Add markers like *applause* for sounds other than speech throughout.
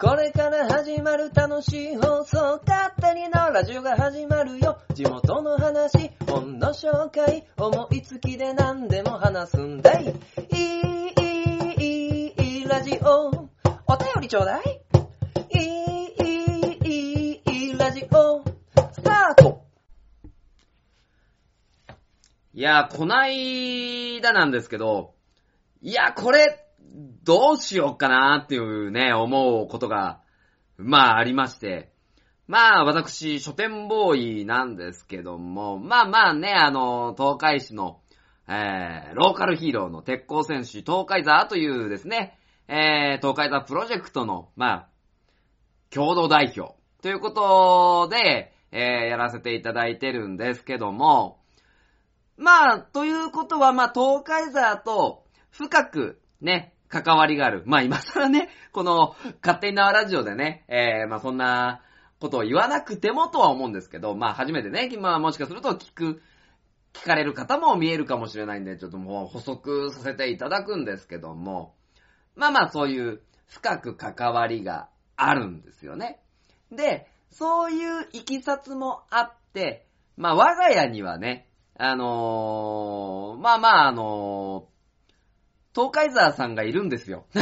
これから始まる楽しい放送、勝手にのラジオが始まるよ。地元の話、本の紹介、思いつきで何でも話すんだい。いい、いい、いい、ラジオ。お便りちょうだい。いい、いい、いい、ラジオ。スタートいや、こないだなんですけど、いや、これ、どうしようかなっていうね、思うことが、まあありまして。まあ私、書店ボーイなんですけども、まあまあね、あの、東海市の、えー、ローカルヒーローの鉄鋼戦士東海座というですね、えー、東海座プロジェクトの、まあ、共同代表ということで、えー、やらせていただいてるんですけども、まあ、ということは、まあ、東海座と深くね、関わりがある。まあ、今更ね、この、勝手に縄ラジオでね、えー、まあ、そんなことを言わなくてもとは思うんですけど、まあ、初めてね、まあ、もしかすると聞く、聞かれる方も見えるかもしれないんで、ちょっともう補足させていただくんですけども、まあまあ、そういう深く関わりがあるんですよね。で、そういういきさつもあって、まあ、我が家にはね、あのー、まあまあ、あのー、東海沢さんがいるんですよ。*laughs*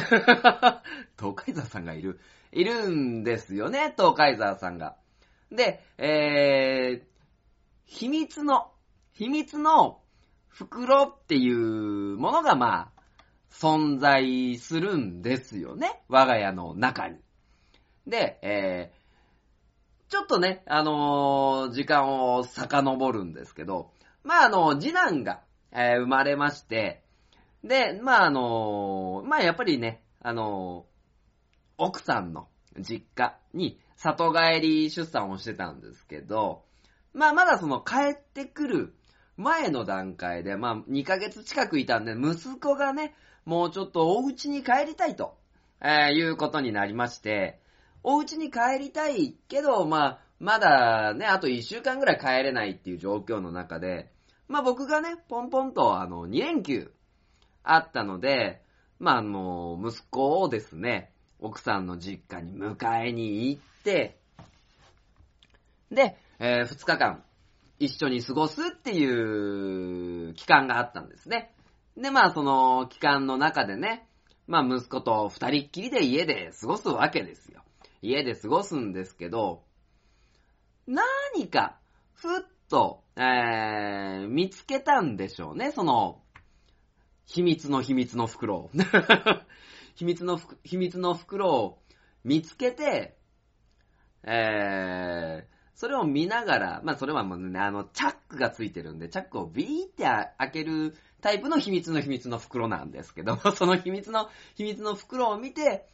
東海沢さんがいる。いるんですよね、東海沢さんが。で、えー、秘密の、秘密の袋っていうものがまあ、存在するんですよね、我が家の中に。で、えー、ちょっとね、あのー時間を遡るんですけど、まあ、あの、次男が、えー生まれまして、で、まあ、あのまあ、やっぱりね、あの奥さんの実家に里帰り出産をしてたんですけど、まあ、まだその帰ってくる前の段階で、まあ、2ヶ月近くいたんで、息子がね、もうちょっとお家に帰りたいと、えーいうことになりまして、お家に帰りたいけど、まあ、まだね、あと1週間ぐらい帰れないっていう状況の中で、まあ僕がね、ポンポンとあの、2連休あったので、まああの、息子をですね、奥さんの実家に迎えに行って、で、え2日間一緒に過ごすっていう期間があったんですね。で、まあその期間の中でね、まあ息子と二人っきりで家で過ごすわけですよ。家で過ごすんですけど、何か、ふっと、えー、見つけたんでしょうね、その、秘密の秘密の袋を。*laughs* 秘密の、秘密の袋を見つけて、えー、それを見ながら、まあそれはもうね、あの、チャックがついてるんで、チャックをビーって開けるタイプの秘密の秘密の袋なんですけど、*laughs* その秘密の秘密の袋を見て、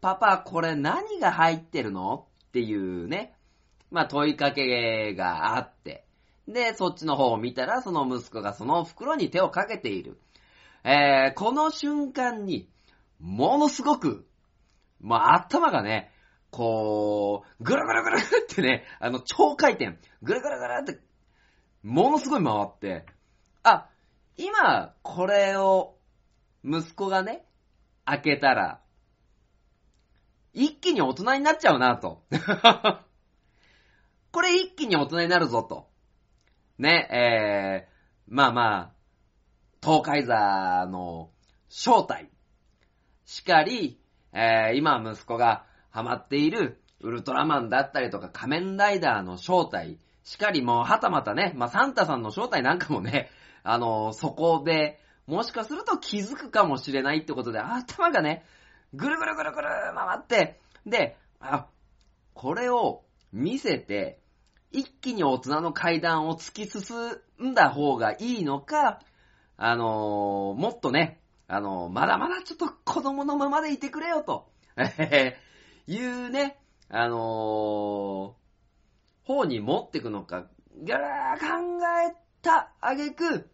パパ、これ何が入ってるのっていうね、まあ問いかけがあって、で、そっちの方を見たら、その息子がその袋に手をかけている。えー、この瞬間に、ものすごく、まあ頭がね、こう、ぐるぐるぐるってね、あの、超回転、ぐるぐるぐるって、ものすごい回って、あ、今、これを、息子がね、開けたら、一気に大人になっちゃうなと。*laughs* これ一気に大人になるぞと。ね、えー、まあまあ、東海座の正体。しかり、えー、今息子がハマっているウルトラマンだったりとか仮面ライダーの正体。しかりもうはたまたね、まあサンタさんの正体なんかもね、*laughs* あのそこで、もしかすると気づくかもしれないってことで、頭がね、ぐるぐるぐるぐる回って、で、あ、これを見せて、一気に大人の階段を突き進んだ方がいいのか、あのーもっとね、あのーまだまだちょっと子供のままでいてくれよと、*laughs* いうね、あのー方に持ってくのか、ギャラー考えたあげく、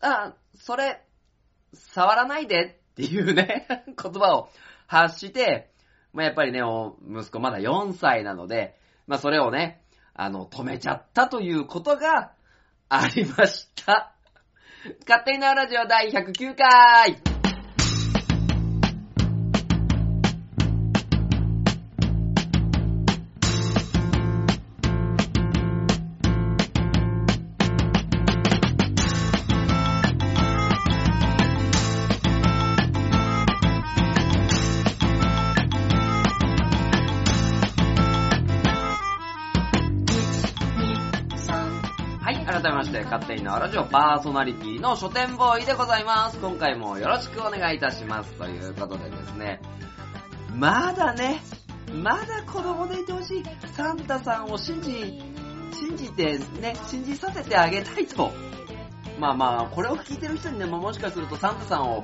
あ、それ、触らないでっていうね、*laughs* 言葉を発して、まあ、やっぱりね、お息子まだ4歳なので、まあ、それをね、あの、止めちゃったということがありました。勝手になラジオ第109回ラジオパーソナリティの書店ボーイでございます。今回もよろしくお願いいたします。ということでですね、まだね、まだ子供でいてほしい。サンタさんを信じ、信じてね、信じさせてあげたいと。まあまあ、これを聞いてる人にね、もしかするとサンタさんを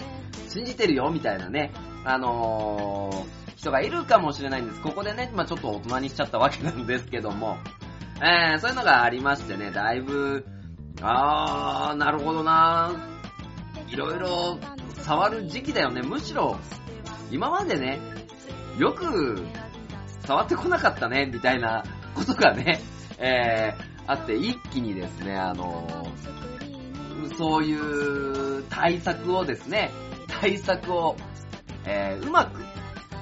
信じてるよ、みたいなね、あのー、人がいるかもしれないんです。ここでね、まあちょっと大人にしちゃったわけなんですけども、えー、そういうのがありましてね、だいぶ、あー、なるほどないろいろ触る時期だよね。むしろ、今までね、よく触ってこなかったね、みたいなことがね、*laughs* えー、あって一気にですね、あのー、そういう対策をですね、対策を、えー、うまく、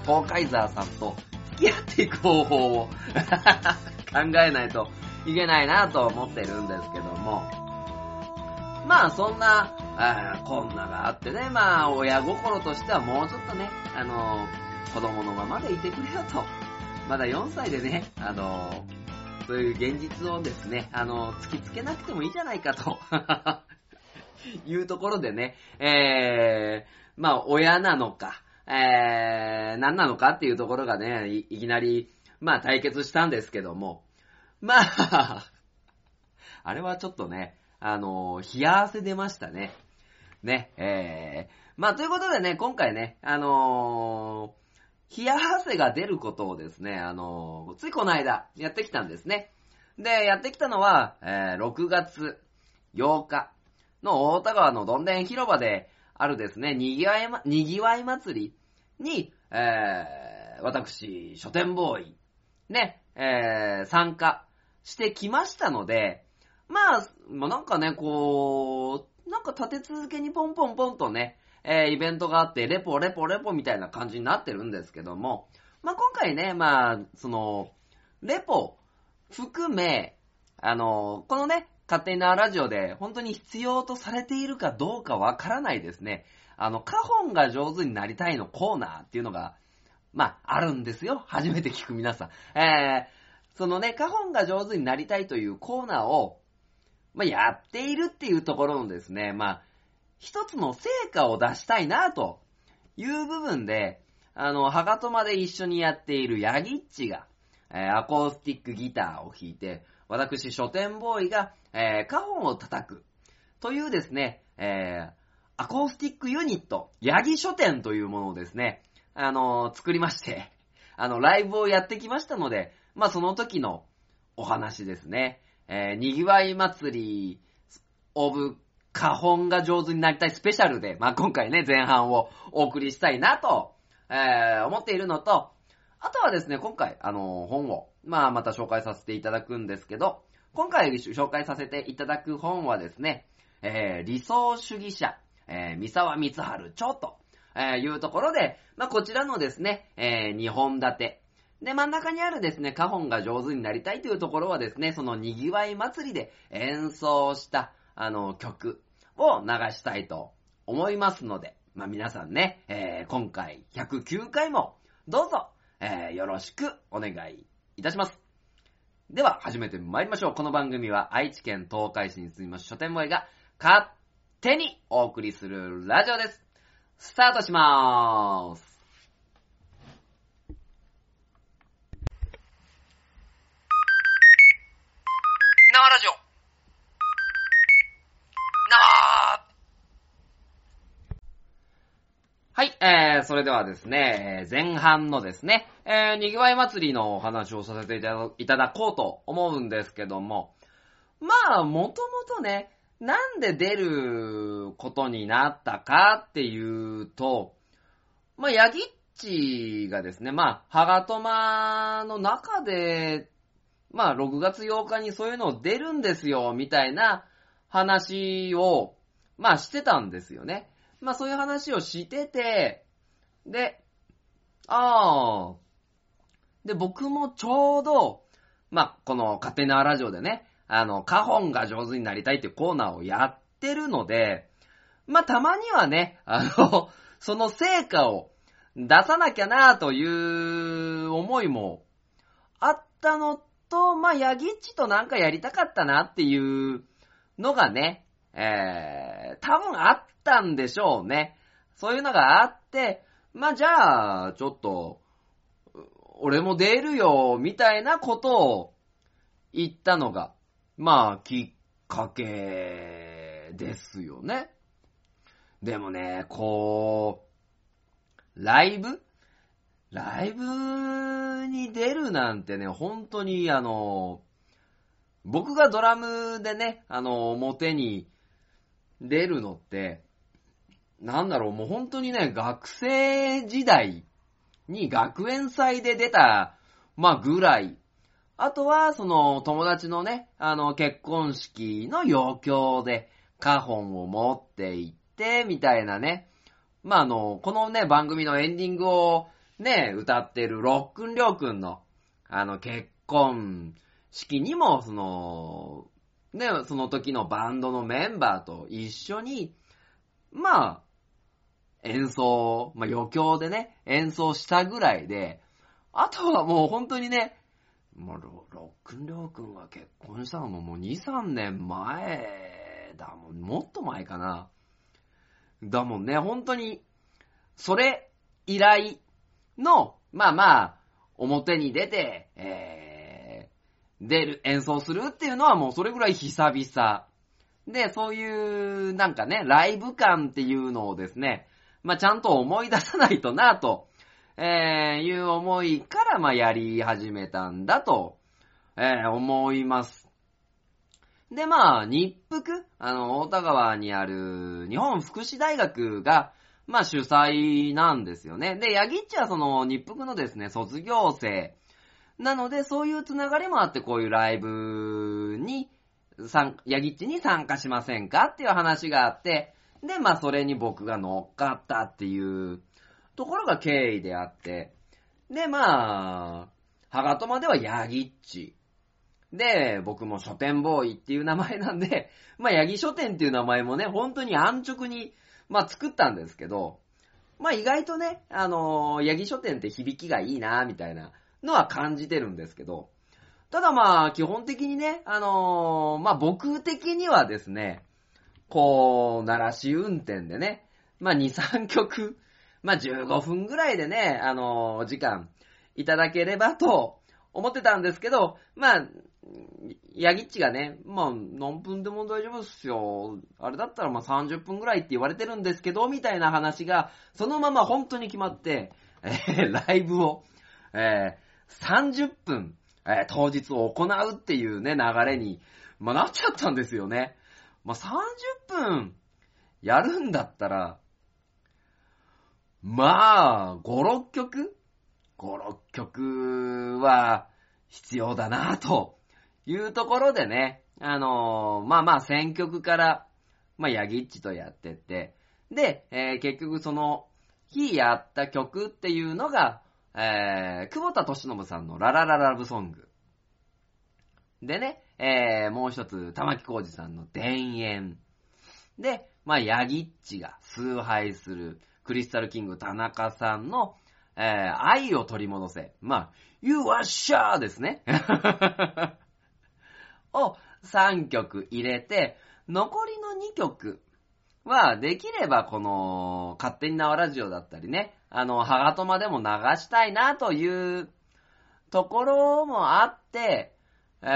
東海沢さんと付き合っていく方法を *laughs* 考えないといけないなと思ってるんですけども。まあそんな、あこんながあってね、まあ親心としてはもうちょっとね、あの、子供のままでいてくれよと。まだ4歳でね、あの、そういう現実をですね、あの、突きつけなくてもいいじゃないかと。*laughs* いうところでね、えー、まあ親なのか、えー、何なのかっていうところがね、いいきなり、まあ対決したんですけども、まあ、*laughs* あれはちょっとね、あの冷や汗出ましたね。ね、えー、まあということでね、今回ね、あのー、冷や汗が出ることをですね、あのー、ついこの間やってきたんですね。で、やってきたのは、えー、6月8日の大田川のどんでん広場であるですね、にぎわいま、にぎわい祭りに、えー、私、書店ボーイ、ね、えー、参加してきましたので、まあ、まあ、なんかね、こう、なんか立て続けにポンポンポンとね、えー、イベントがあって、レポレポレポみたいな感じになってるんですけども、まあ、今回ね、まあ、その、レポ含め、あの、このね、勝手なラジオで本当に必要とされているかどうかわからないですね。あの、カホンが上手になりたいのコーナーっていうのが、まあ、あるんですよ。初めて聞く皆さん。えー、そのね、カホンが上手になりたいというコーナーを、まあ、やっているっていうところのですね、まあ、一つの成果を出したいな、という部分で、あの、ハガトマで一緒にやっているヤギッチが、えー、アコースティックギターを弾いて、私、書店ボーイが、えー、カホンを叩く。というですね、えー、アコースティックユニット、ヤギ書店というものをですね、あのー、作りまして、あの、ライブをやってきましたので、まあ、その時のお話ですね。えー、にぎわい祭り、オブ、カホンが上手になりたいスペシャルで、まあ、今回ね、前半をお送りしたいなと、えー、思っているのと、あとはですね、今回、あのー、本を、まあ、また紹介させていただくんですけど、今回紹介させていただく本はですね、えー、理想主義者、えー、三沢光春著と、えー、いうところで、まあ、こちらのですね、えー、2本立て。で、真ん中にあるですね、カホンが上手になりたいというところはですね、その賑わい祭りで演奏した、あの、曲を流したいと思いますので、まあ、皆さんね、えー、今回109回もどうぞ、えー、よろしくお願いいたします。では、始めて参りましょう。この番組は愛知県東海市に住みます書店ボーイが勝手にお送りするラジオです。スタートしまーす。縄ラジオ。縄はい、えー、それではですね、前半のですね、えー、にぎわい祭りのお話をさせていただこうと思うんですけども、まあ、もともとね、なんで出ることになったかっていうと、まあ、ヤギッチがですね、まあ、ハガトマの中で、まあ、6月8日にそういうの出るんですよ、みたいな話を、まあ、してたんですよね。まあそういう話をしてて、で、ああ、で、僕もちょうど、まあこの勝手なラジオでね、あの、カホンが上手になりたいっていうコーナーをやってるので、まあたまにはね、あの、*laughs* その成果を出さなきゃなという思いもあったのと、まあヤギッチとなんかやりたかったなっていうのがね、えー、多分あったんでしょうね。そういうのがあって、まあじゃあ、ちょっと、俺も出るよ、みたいなことを言ったのが、まあ、きっかけですよね。でもね、こう、ライブ？ライブに出るなんてね、本当にあの、僕がドラムでね、あの、表に出るのって、なんだろう、もう本当にね、学生時代に学園祭で出た、まあぐらい。あとは、その、友達のね、あの、結婚式の余興で、カホンを持って行って、みたいなね。まああの、このね、番組のエンディングをね、歌ってるロックンりょうくんの、あの、結婚式にも、その、ね、その時のバンドのメンバーと一緒に、まあ、演奏、まあ余興でね、演奏したぐらいで、あとはもう本当にね、もうロロックンりょうくんが結婚したのももう2、3年前だもん、もっと前かな。だもんね、本当に、それ以来の、まあまあ、表に出て、えー、出る、演奏するっていうのはもうそれぐらい久々。で、そういう、なんかね、ライブ感っていうのをですね、まあちゃんと思い出さないとなと、えー、いう思いから、まあやり始めたんだと、えー、思います。で、まあ、日福、あの、大田川にある日本福祉大学が、まあ主催なんですよね。で、ヤギッチはその日福のですね、卒業生。なので、そういうつながりもあって、こういうライブに、参ヤギッチに参加しませんかっていう話があって、で、まあそれに僕が乗っかったっていうところが経緯であって、で、まあ、ハガトマではヤギッチ。で、僕も書店ボーイっていう名前なんで、*laughs* まあ、ヤギ書店っていう名前もね、本当に安直に、まあ、作ったんですけど、まあ、意外とね、あのーヤギ書店って響きがいいな、みたいなのは感じてるんですけど、ただまあ、基本的にね、あのーまあ、僕的にはですね、こう、鳴らし運転でね、まあ、2、3曲、まあ、15分ぐらいでね、あのー時間いただければと思ってたんですけど、まあ、ヤギッチがね、まあ、何分でも大丈夫っすよ。あれだったらまあ30分ぐらいって言われてるんですけど、みたいな話が、そのまま本当に決まって、えーライブを、えー30分、えー当日を行うっていうね、流れに、まあ、なっちゃったんですよね。まあ、30分やるんだったら、まあ、5、6曲 ?5、6曲は必要だなというところでね、あのーまあまあ選曲から、まあヤギッチとやってって、で、えー結局その日やった曲っていうのが、えー、久保田敏信さんのララララブソング。でね、えー、もう一つ、玉木浩二さんの田園。で、まあ、ヤギッチが崇拝する、クリスタルキング田中さんの、えー、愛を取り戻せ。まあ、You are sure ですね。*laughs* を3曲入れて、残りの2曲は、できればこの、勝手に縄ラジオだったりね、あの、ハガトマでも流したいなというところもあって、え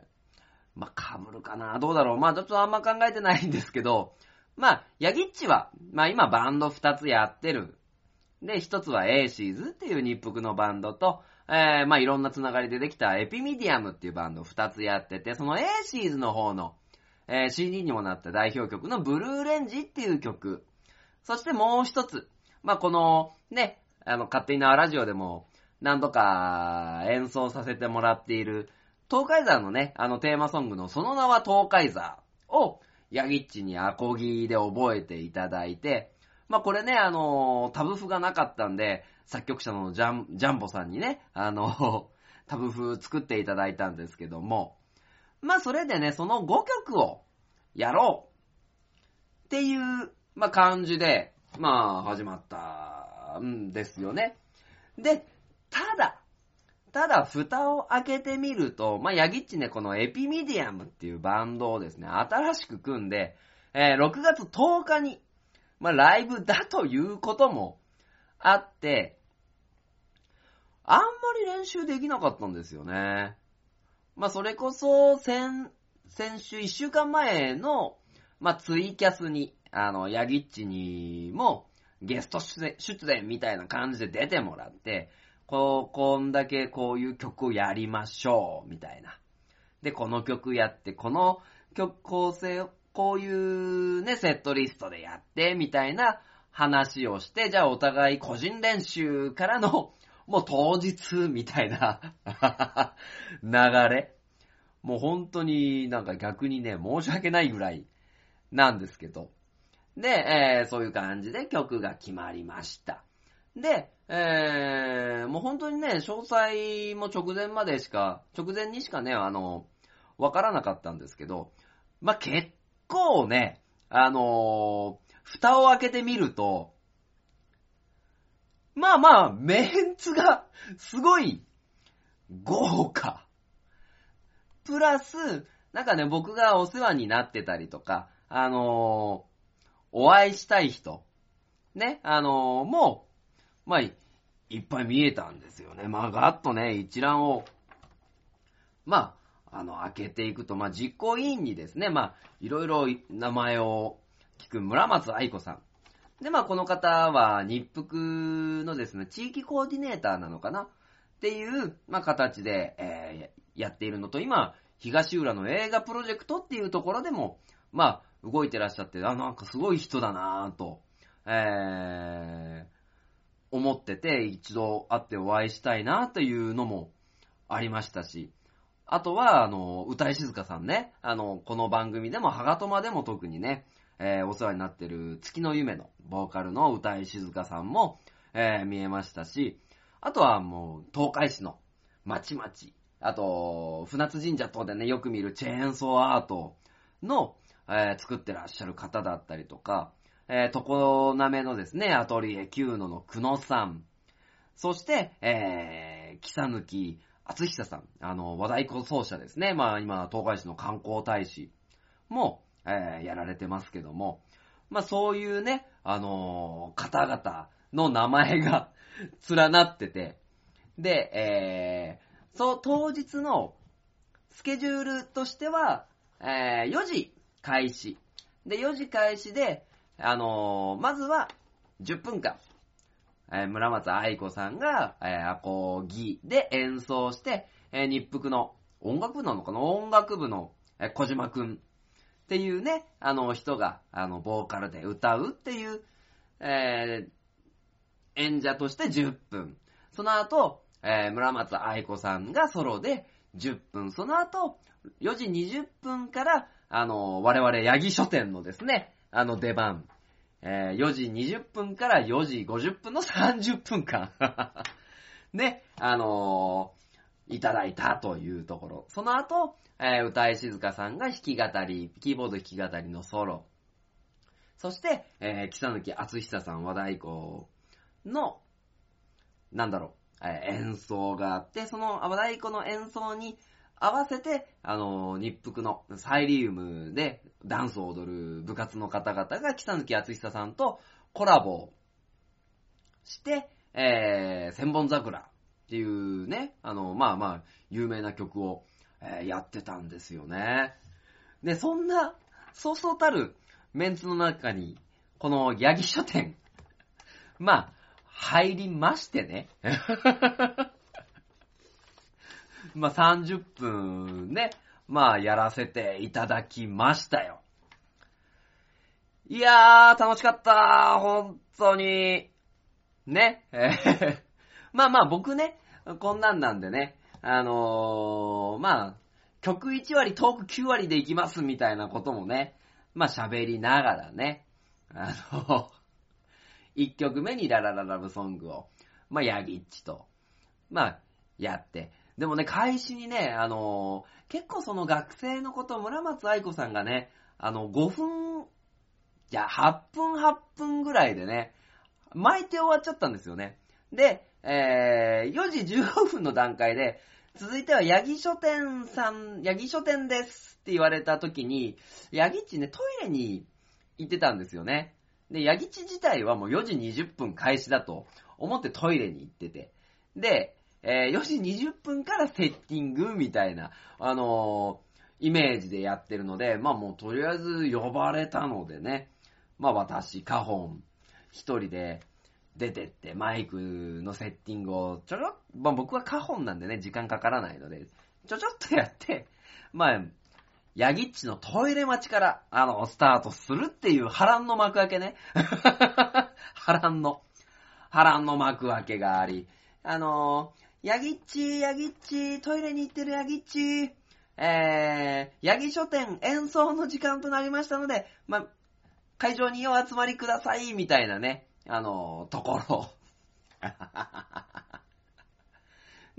ー、まあ、被るかな？どうだろう？まあ、ちょっとあんま考えてないんですけど、まあ、ヤギッチは、まあ今バンド2つやってる。で、1つはエーシーズっていう日服のバンドと、えー、まあいろんなつながりでできた Epimedium っていうバンド2つやってて、そのエーシーズの方の、えー CD にもなった代表曲のブルーレンジっていう曲。そしてもう一つ。まあこの、ね、あの、勝手に縄ラジオでも何度か演奏させてもらっている、東海山のね、あのテーマソングのその名は東海山を、ヤギッチにアコギで覚えていただいて、まあこれね、あの、タブ譜がなかったんで、作曲者のジャン、ジャンボさんにね、あの、*laughs* タブ譜作っていただいたんですけども、まあそれでね、その5曲をやろうっていう、まあ感じで、まあ始まったんですよね。で、ただ、ただ、蓋を開けてみると、まあ、ヤギッチね、このエピミディアムっていうバンドをですね、新しく組んで、えー、6月10日に、まあ、ライブだということもあって、あんまり練習できなかったんですよね。まあ、それこそ、先、先週1週間前の、まあ、ツイキャスに、あの、ヤギッチにも、ゲスト出演みたいな感じで出てもらって、こう、こんだけこういう曲をやりましょう、みたいな。で、この曲やって、この曲構成を、こういうね、セットリストでやって、みたいな話をして、じゃあお互い個人練習からの、*laughs* もう当日、みたいな *laughs* 流れ。もう本当になんか逆にね、申し訳ないぐらいなんですけど。で、えー、そういう感じで曲が決まりました。で、えー、もう本当にね、詳細も直前までしか、直前にしかね、あの、わからなかったんですけど、まあ、結構ね、あのー、蓋を開けてみると、まあまあ、メンツがすごい豪華。プラス、なんかね、僕がお世話になってたりとか、あのー、お会いしたい人、ね、あのー、もう、まあ、いっぱい見えたんですよね。まあ、ガッとね、一覧を、まあ、あの、開けていくと、まあ、実行委員にですね、まあ、いろいろ名前を聞く村松愛子さん。で、まあ、この方は日服のですね、地域コーディネーターなのかな？っていう、まあ、形で、えー、やっているのと、今、東浦の映画プロジェクトっていうところでも、まあ、動いてらっしゃって、あ、なんかすごい人だなぁと、えー、思ってて、一度会ってお会いしたいなというのもありましたし、あとは、あの、歌い静香さんね、あの、この番組でも、ハガトマでも特にね、えー、お世話になってる月の夢のボーカルの歌い静香さんも、えー、見えましたし、あとはもう、東海市のまちまち、あと、船津神社等でね、よく見るチェーンソーアートの、えー、作ってらっしゃる方だったりとか、えー、とこなめのですね、アトリエ9のの久野さん、そして、えー、木さぬき厚久さん、あの、和太鼓奏者ですね。まあ今、東海市の観光大使も、えー、やられてますけども、まあそういうね、あのー、方々の名前が *laughs* 連なってて、で、えー、そう、当日のスケジュールとしては、えー、4時開始。で、4時開始で、あのー、まずは、10分間、えー、村松愛子さんが、えー、アコギで演奏して、えー、日服の音楽部なのかな？音楽部の、えー、小島くんっていうね、あの人が、あの、ボーカルで歌うっていう、えー、演者として10分。その後、えー、村松愛子さんがソロで10分。その後、4時20分から、あの、我々、八木書店のですね、あの出番。えー、4時20分から4時50分の30分間 *laughs* ね、あのー、いただいたというところ。その後、えー、歌い静香さんが弾き語り、キーボード弾き語りのソロ。そして、えー、木佐貫厚久さん和太鼓の、なんだろう、えー、演奏があって、その和太鼓の演奏に合わせて、あの、日服のサイリウムでダンスを踊る部活の方々が北抜厚久さんとコラボして、えー、千本桜っていうね、あの、まあまあ、有名な曲を、えー、やってたんですよね。で、そんな、そうそうたるメンツの中に、このヤギ書店、まあ、入りましてね。*laughs* *laughs* まあ、30分ね、まあ、やらせていただきましたよ。いやー、楽しかった。本当に。ね。*laughs* まあまあ、僕ね、こんなんなんでね、あのー、まあ、曲1割、トーク9割でいきますみたいなこともね、まあ喋りながらね、あの、*laughs* 1曲目にララララブソングを、まあ、ヤギッチと、まあ、やって、でもね、開始にね、あのー、結構その学生のこと、村松愛子さんがね、あの、5分、いや、8分8分ぐらいでね、巻いて終わっちゃったんですよね。で、えー、4時15分の段階で、続いては、ヤギ書店さん、ヤギ書店ですって言われた時に、ヤギっちね、トイレに行ってたんですよね。で、ヤギっち自体はもう4時20分開始だと思ってトイレに行ってて。で、えー、4時20分からセッティングみたいな、あのー、イメージでやってるので、まあもうとりあえず呼ばれたのでね、まあ私、カホン、一人で出てってマイクのセッティングをちょろまあ僕はカホンなんでね、時間かからないので、ちょちょっとやって、まあ、ヤギッチのトイレ待ちから、あの、スタートするっていう波乱の幕開けね。*laughs* 波乱の、波乱の幕開けがあり、あのー、ヤギッチ、ヤギッチ、トイレに行ってるヤギッチ、えー、ヤギ書店演奏の時間となりましたので、ま、会場にお集まりください、みたいなね、あのー、ところ。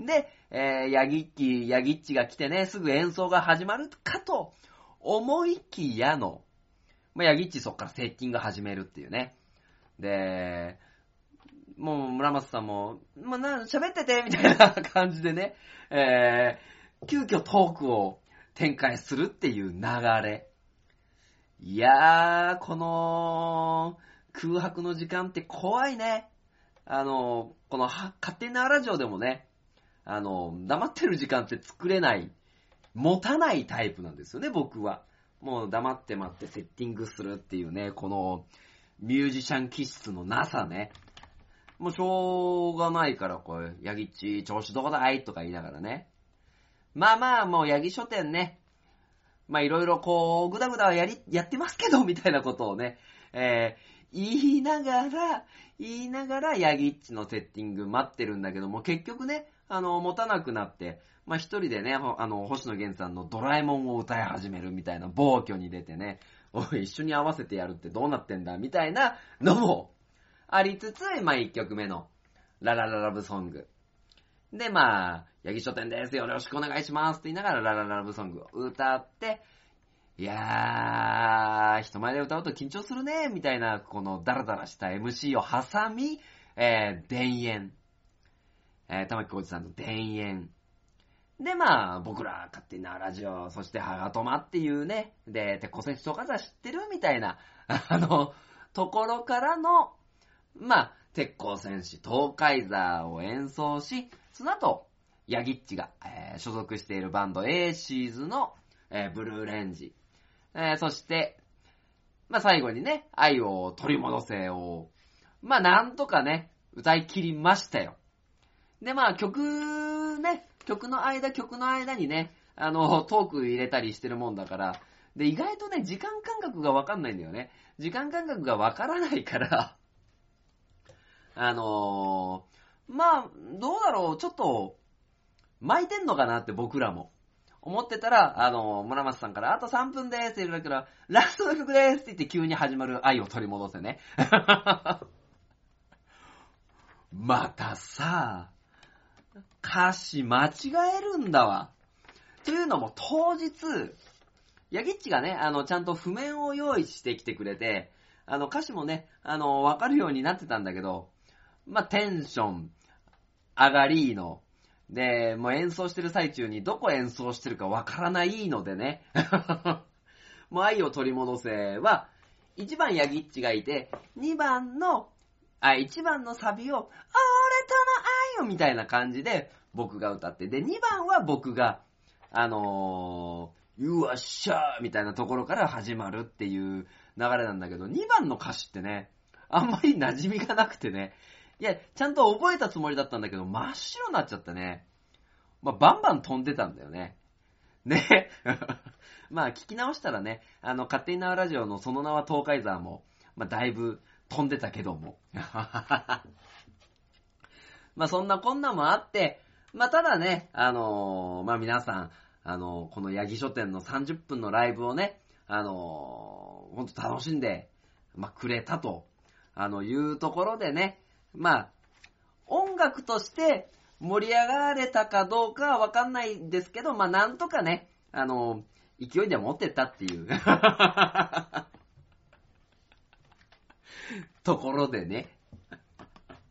*laughs* で、えー、ヤギッキ、ヤギッチが来てね、すぐ演奏が始まるかと思いきやの、まあ、ヤギッチそっからセッティング始めるっていうね。で、もう村松さんも、まあ、な、喋ってて、みたいな感じでね、えー、急遽トークを展開するっていう流れ。いやー、この、空白の時間って怖いね。あの、この、勝手なラジオでもね、あの、黙ってる時間って作れない、持たないタイプなんですよね、僕は。もう黙って待ってセッティングするっていうね、このミュージシャン気質のなさね。もうしょうがないから、こう、ヤギっち、調子どこだい？とか言いながらね。まあまあ、もうヤギ書店ね。まあいろいろこう、ぐだぐだやり、やってますけど、みたいなことをね、えー、言いながら、言いながら、ヤギッチのセッティング待ってるんだけども、結局ね、あの、持たなくなって、まあ、一人でね、あの、星野源さんのドラえもんを歌い始めるみたいな暴挙に出てね、おい、一緒に合わせてやるってどうなってんだみたいなのもありつつ、まあ、一曲目の、ララララブソング。で、まあ、ヤギ書店です。よろしくお願いします。って言いながら、ララララブソングを歌って、いやー、人前で歌うと緊張するね、みたいな、このダラダラした MC を挟み、えー、田園。えー、玉木浩二さんの田園。で、まあ、僕ら勝手なラジオ、そしてハガトマっていうね、で、鉄鋼戦士とか知ってる？みたいな、あの、ところからの、まあ、鉄鋼戦士東海座を演奏し、その後、ヤギッチが、えー、所属しているバンドエーシーズの、えー、ブルーレンジ。えー、そして、まあ、最後にね、愛を取り戻せを、まあ、なんとかね、歌い切りましたよ。で、まあ、曲ね、曲の間、曲の間にね、あの、トーク入れたりしてるもんだから、で、意外とね、時間感覚がわかんないんだよね。時間感覚がわからないからあのー、まあ、どうだろう、ちょっと、巻いてんのかなって僕らも。思ってたら、あのー、村松さんから、あと3分ですって言うから、ラストの曲ですって言って急に始まる愛を取り戻せね。*laughs* またさ、歌詞間違えるんだわ。というのも当日、ヤギッチがね、あの、ちゃんと譜面を用意してきてくれて、あの、歌詞もね、あの、わかるようになってたんだけど、まあ、テンション、上がりの、で、もう演奏してる最中にどこ演奏してるかわからないのでね。*laughs* もう愛を取り戻せは、1番ヤギッチがいて、2番のあ、1番のサビを、俺との愛をみたいな感じで僕が歌って、で、2番は僕が、あのー、うわっしゃーみたいなところから始まるっていう流れなんだけど、2番の歌詞ってね、あんまり馴染みがなくてね、いや、ちゃんと覚えたつもりだったんだけど、真っ白になっちゃったね。まあ、バンバン飛んでたんだよね。ね。*laughs* まあ、聞き直したらね、あの、勝手に縄ラジオのその名は東海山も、まあ、だいぶ飛んでたけども。*laughs* まあそんなこんなもあって、まあただね、あのー、まあ皆さん、あのー、このヤギ書店の30分のライブをね、あのー、ほんと楽しんで、まあくれたと、あの、いうところでね、まあ、音楽として盛り上がれたかどうかはわかんないんですけど、まあなんとかね、あの、勢いで持ってったっていう *laughs* ところでね。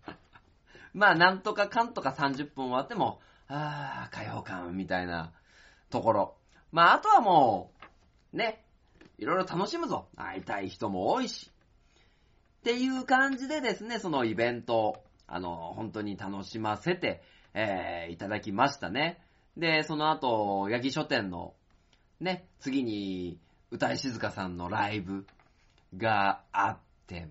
*laughs* まあ、なんとかかんとか30分終わっても、あー、開放感、みたいなところ。まあ、あとはもう、ね、いろいろ楽しむぞ。会いたい人も多いし。っていう感じでですね、そのイベントを、あの、本当に楽しませて、えー、いただきましたね。で、その後、八木書店の、ね、次に、歌い静香さんのライブがあって、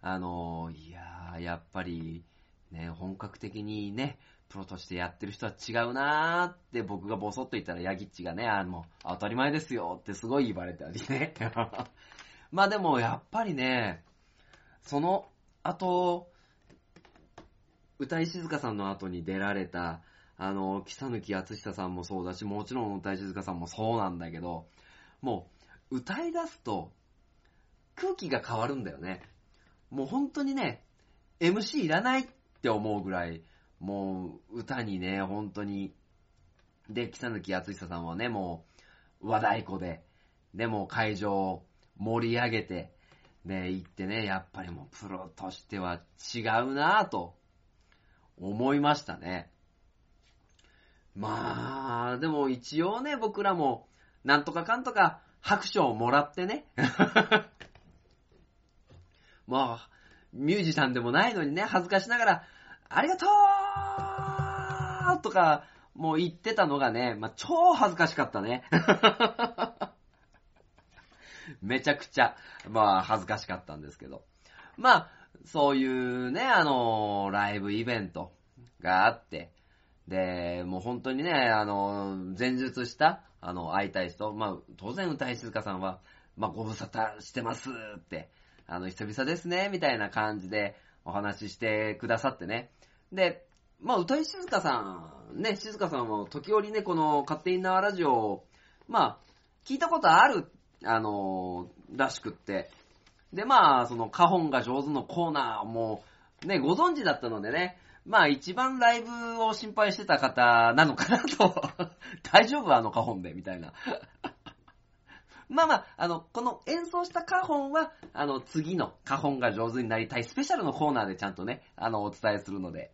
あの、いやー、やっぱり、ね、本格的にね、プロとしてやってる人は違うなーって僕がボソッと言ったら、ヤギッチがね、あの、当たり前ですよってすごい言われたりね。*laughs* まあでも、やっぱりね、その後、歌い静香さんの後に出られた、あの、木佐貫厚久さんもそうだし、もちろん歌い静香さんもそうなんだけど、もう、歌い出すと、空気が変わるんだよね。もう本当にね、MC いらないって思うぐらい、もう歌にね、本当に、で、木佐貫厚久さんはね、もう、和太鼓で、でも会場盛り上げて、で、行ってね、やっぱりもうプロとしては違うなぁと思いましたね。まあ、でも一応ね、僕らも、なんとかかんとか拍手をもらってね。*laughs* まあ、ミュージシャンでもないのにね、恥ずかしながら、ありがとうとか、もう言ってたのがね、まあ、超恥ずかしかったね。*laughs* *laughs* めちゃくちゃ、まあ、恥ずかしかったんですけど。まあ、そういうね、あの、ライブイベントがあって、で、もう本当にね、あの、前述した、あの、会いたい人、まあ、当然歌い静香さんは、まあ、ご無沙汰してますって、あの、久々ですね、みたいな感じでお話ししてくださってね。で、まあ、歌い静香さん、ね、静香さんも時折ね、この勝手に縄ラジオを、まあ、聞いたことある、あの、らしくって。で、まあ、その、カホンが上手のコーナーも、ね、ご存知だったのでね、まあ、一番ライブを心配してた方なのかなと。*laughs* 大丈夫あのカホンで、みたいな。*laughs* まあまあ、あの、この演奏したカホンは、あの、次のカホンが上手になりたいスペシャルのコーナーでちゃんとね、あの、お伝えするので。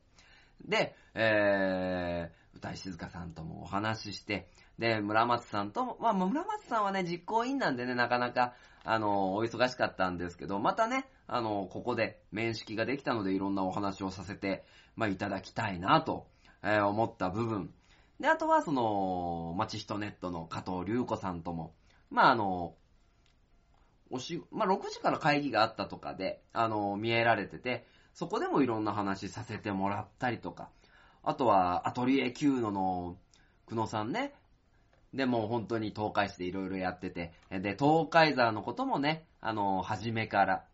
で、えーー、歌い静香さんともお話しして、で、村松さんとも、まあ、村松さんはね、実行委員なんでね、なかなか、あの、お忙しかったんですけど、またね、あの、ここで面識ができたので、いろんなお話をさせて、まあ、いただきたいなと、えー思った部分。で、あとは、その、まちひとネットの加藤隆子さんとも、まあ、あの、おし、まあ、6時から会議があったとかで、あの、見えられてて、そこでもいろんな話させてもらったりとか、あとは、アトリエ9のの、久野さんね、でもう本当に東海市でいろいろやってて、で、東海座のこともね、あの、初めから、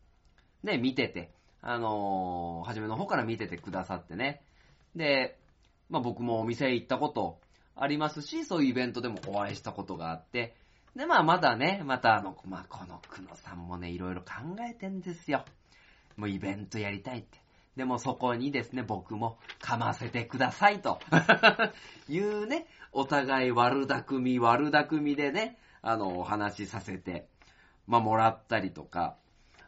ね、見てて、あの、初めの方から見ててくださってね。で、まあ僕もお店行ったことありますし、そういうイベントでもお会いしたことがあって、で、まあまだね、またあの、まあこの久野さんもね、いろいろ考えてんですよ。もうイベントやりたいって。でもそこにですね、僕もかませてくださいと。*laughs* いうね、お互い悪巧み悪巧みでね、あの、お話しさせて、まあ、もらったりとか、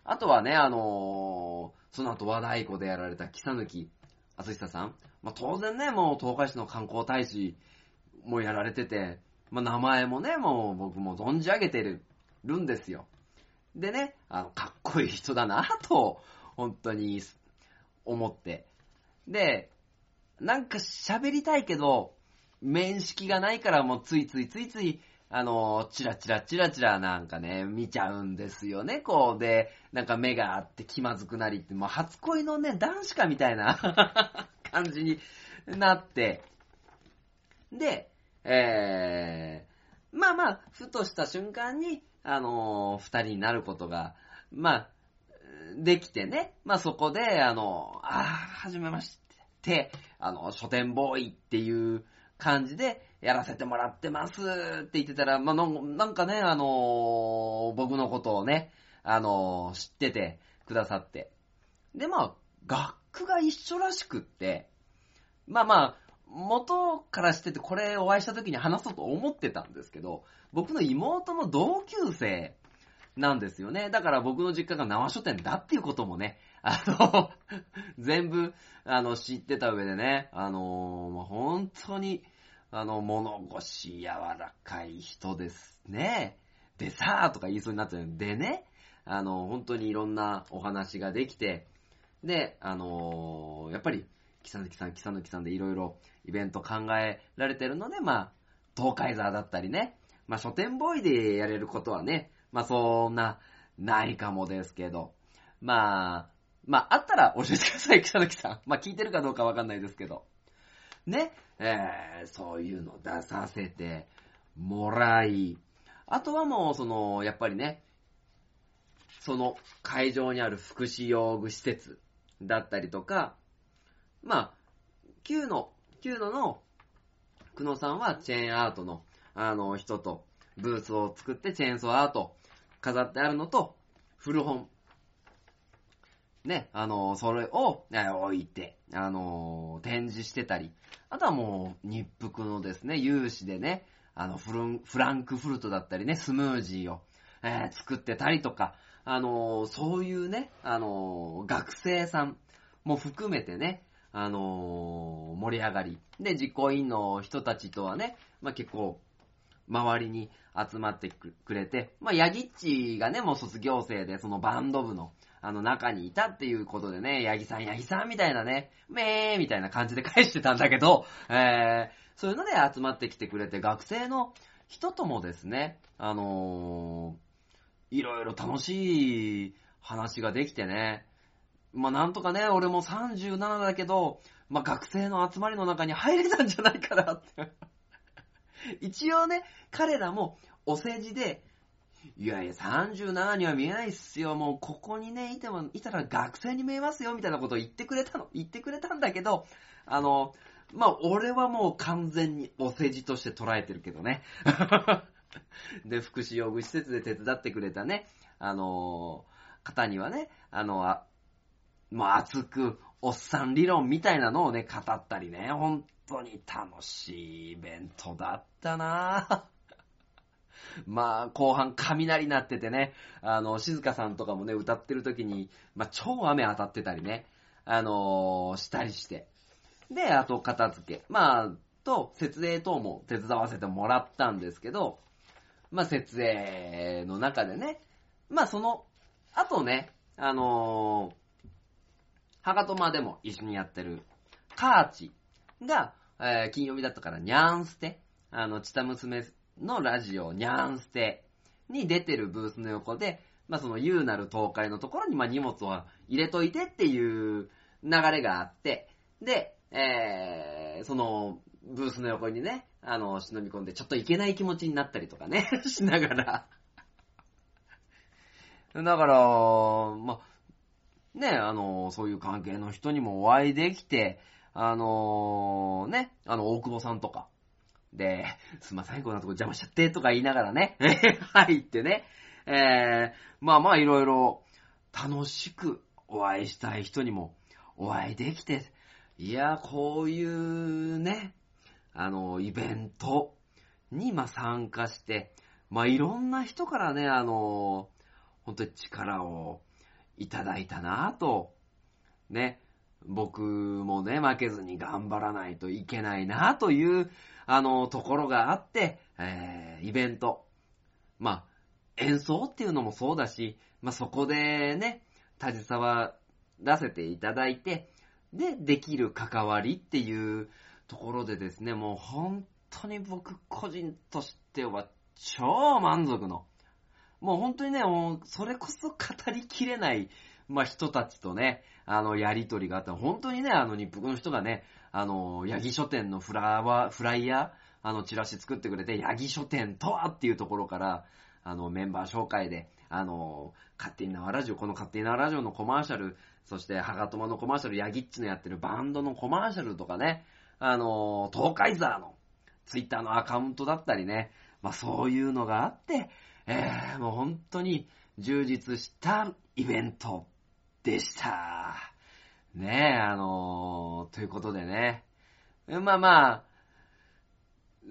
あとはね、あのーその後和太鼓でやられた木佐貫厚久さん、まあ、当然ね、もう東海市の観光大使もやられてて、まあ、名前もね、もう僕も存じ上げてるるんですよ。でね、あの、かっこいい人だなと、本当に思って。で、なんか喋りたいけど、面識がないからもうついついついつい、あの、チラチラチラチラなんかね、見ちゃうんですよね、こうで、なんか目があって気まずくなりって、もう初恋のね、男子かみたいな *laughs* 感じになって、で、えー、まあまあ、ふとした瞬間に、あの二人になることが、まあ、できてね、まあそこで、あの、あー、はじめまして、あの、書店ボーイっていう感じでやらせてもらってます。って言ってたら、まあなんかね、あの僕のことをね、あの知っててくださって。で、まあ、学区が一緒らしくって、まあまあ、元からしててこれお会いした時に話そうと思ってたんですけど、僕の妹の同級生なんですよね。だから僕の実家が縄書店だっていうこともね、*laughs* あの、全部、あの、知ってた上でね、あの、本当に、あの、物腰柔らかい人ですね。でさーとか言いそうになっちゃうでね、あの、本当にいろんなお話ができて、で、あのやっぱり、木さぬきさん、木さぬきさんでいろいろイベント考えられてるので、まあ、東海座だったりね、まあ書店ボーイでやれることはね、まあそんな、ないかもですけど、まあ、まああったら教えてください、木さぬきさん。まあ聞いてるかどうかわかんないですけど。ね、えー、そういうの出させてもらい、あとはもう、その、やっぱりね、その会場にある福祉用具施設だったりとか、まあ、旧の、旧のの、久野さんはチェーンアートの、あの、人と、ブースを作ってチェーンソーアート飾ってあるのと、古本。ね、あの、それを、置いて、あの、展示してたり、あとはもう、日服のですね、有志でね、あの、フル、フランクフルトだったりね、スムージーを、えー、作ってたりとか、あの、そういうね、あの、学生さんも含めてね、あの盛り上がり。で、実行委員の人たちとはね、まあ、結構、周りに集まってくれて、まあ、ヤギッチがね、もう卒業生で、そのバンド部の、あの中にいたっていうことでね、ヤギさん、ヤギさんみたいなね、めーみたいな感じで返してたんだけど、えー、そういうので集まってきてくれて、学生の人ともですね、あのー、いろいろ楽しい話ができてね、まあなんとかね、俺も37だけど、まあ学生の集まりの中に入れたんじゃないかなって。一応ね、彼らもお世辞で、いやいや、37には見えないっすよ。もうここにね、いても、いたら学生に見えますよ、みたいなことを言ってくれたの。言ってくれたんだけど、あの、まあ、俺はもう完全にお世辞として捉えてるけどね。*laughs* で、福祉用具施設で手伝ってくれたね、あの方にはね、あの、あもう熱く、おっさん理論みたいなのをね、語ったりね、本当に楽しいイベントだったな。ぁ *laughs* まあ、後半雷鳴っててね、あの、静香さんとかもね、歌ってる時に、まあ、超雨当たってたりね、あのー、したりして。で、あと片付け。まあ、と、設営等も手伝わせてもらったんですけど、まあ、設営の中でね、まあ、その、あとね、あのー、ハガトマでも一緒にやってる、カーチ。が、えー、金曜日だったから、ニャーンステ、あの、チタ娘のラジオ、ニャーンステに出てるブースの横で、まあ、その、優なる東海のところに、まあ、荷物を入れといてっていう流れがあって、で、えー、その、ブースの横にね、あの、忍び込んで、ちょっといけない気持ちになったりとかね、*laughs* しながら。だから、まあ、ね、あの、そういう関係の人にもお会いできて、あのーね、あの、大久保さんとか、で、*laughs* すまん、最後なとこ邪魔しちゃってとか言いながらね、*laughs* 入ってね、えー、まあまあいろいろ楽しくお会いしたい人にもお会いできて、いや、こういうね、あの、イベントに、まあ、参加して、まあ、いろんな人からね、あの、本当に力をいただいたなぁと、ね、僕もね、負けずに頑張らないといけないなという、あの、ところがあって、えー、イベント。まあ、演奏っていうのもそうだし、まあ、そこでね、携わらせていただいて、で、できる関わりっていうところでですね、もう本当に僕個人としては超満足の、もう本当にね、もうそれこそ語りきれない、まあ、人たちとね、あの、やりとりがあって、本当にね、あの、日服の人がね、あの、ヤギ書店のフラワー、フライヤー、あの、チラシ作ってくれて、ヤギ書店とはっていうところから、あの、メンバー紹介で、あの、勝手に縄ラジオ、この勝手に縄ラジオのコマーシャル、そして、ハガトマのコマーシャル、ヤギッチのやってるバンドのコマーシャルとかね、あの、東海ザーのツイッターのアカウントだったりね、まあそういうのがあって、えー、もう本当に充実したイベント。でした。ねえ、あのー、ということでね。まあまあ、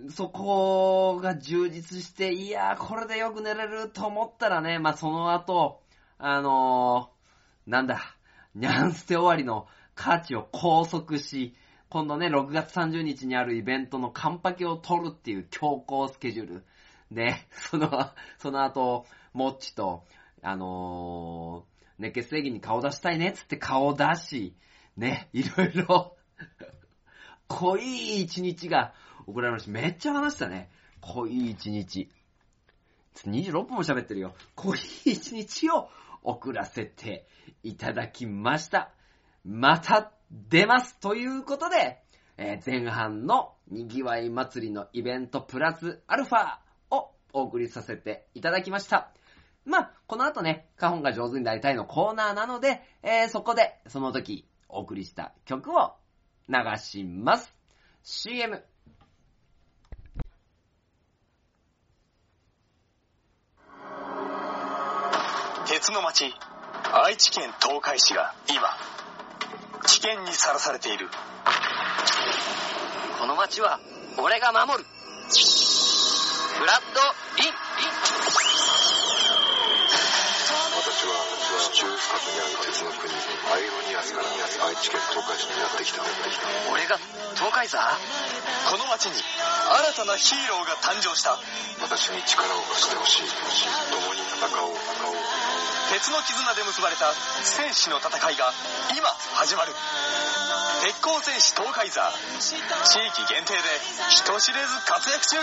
そこが充実して、いやー、これでよく寝れると思ったらね、まあ、その後、あのー、なんだ、ニャンステ終わりのカーチを拘束し、今度ね、6月30日にあるイベントのカンパケを取るっていう強行スケジュール。で、その、その後、モッチと、あのー、熱血正義に顔出したいねっつって顔出し、ね、*laughs* いろいろ、濃い一日が送られました。めっちゃ話したね。濃い一日。26分も喋ってるよ。濃い一日を送らせていただきました。また出ますということで、えー前半のにぎわい祭りのイベントプラスアルファをお送りさせていただきました。まあ、この後ね、カホンが上手になりたいのコーナーなので、えーそこで、その時、お送りした曲を流します。CM。鉄の町愛知県東海市が今危険にさらされているこの街は俺が守るブラッド・ヒーローが誕生した。私に力を貸してほしい。共に戦おう。鉄の絆で結ばれた戦士の戦いが今始まる。鉄鋼戦士東海座。地域限定で人知れず活躍中。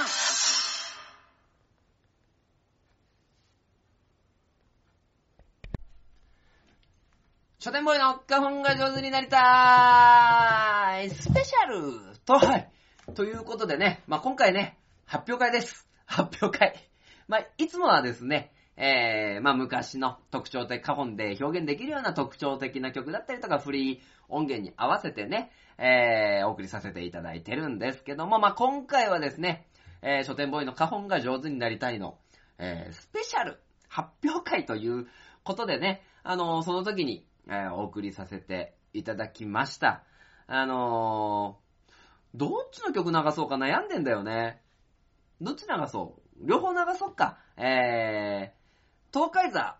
書店ボーイの花本が上手になりたい。スペシャル。と、はい。ということでね、まあ、今回ね、発表会です。発表会。*laughs* まあ、いつもはですね、えー、まあ、昔の特徴的、花本で表現できるような特徴的な曲だったりとか、フリー音源に合わせてね、えー、お送りさせていただいてるんですけども、まあ、今回はですね、えー、書店ボーイの花本が上手になりたいの、えー、スペシャル発表会ということでね、あのーその時に、えーお送りさせていただきました。あのーどっちの曲流そうか悩んでんだよね。どっち流そう？両方流そうか。えー、東海座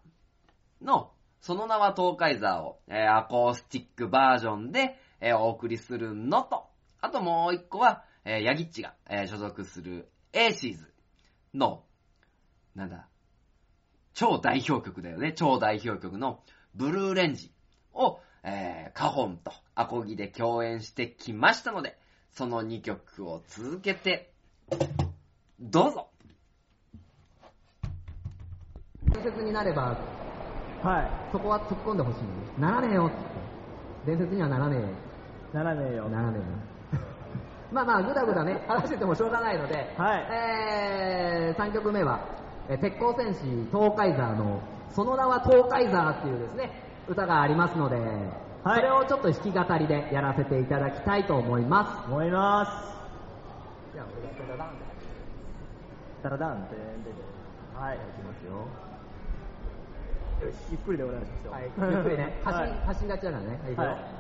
の、その名は東海座を、えーアコースティックバージョンで、えーお送りするのと、あともう一個は、えーヤギッチが、えー所属するエーシーズの、なんだ、超代表曲だよね。超代表曲のブルーレンジを、えー、カホンとアコギで共演してきましたので、その2曲を続けて、どうぞ伝説になれば、はい。そこは突っ込んでほしい。ならねえよって。伝説にはならねならねえよえ。。ならねえよ。*laughs* まあまあ、ぐだぐだね、*laughs* 話しててもしょうがないので、はいえー、3曲目は、えー鉄鋼戦士東海座の、その名は東海座っていうですね、歌がありますので、はいそれをちょっと弾き語りでやらせていただきたいと思います。思います。じゃあ、俺がそれだダラダンって。はい。いきますよ。ゆっくりでお願いしますよ。はい、ゆっくりね、走り、はい走りがちだからね。はい、はい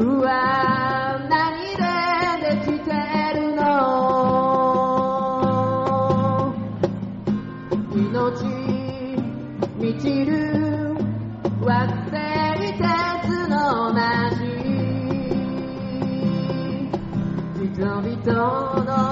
うわ何でできてるの？命満ちる惑星鉄の街人々の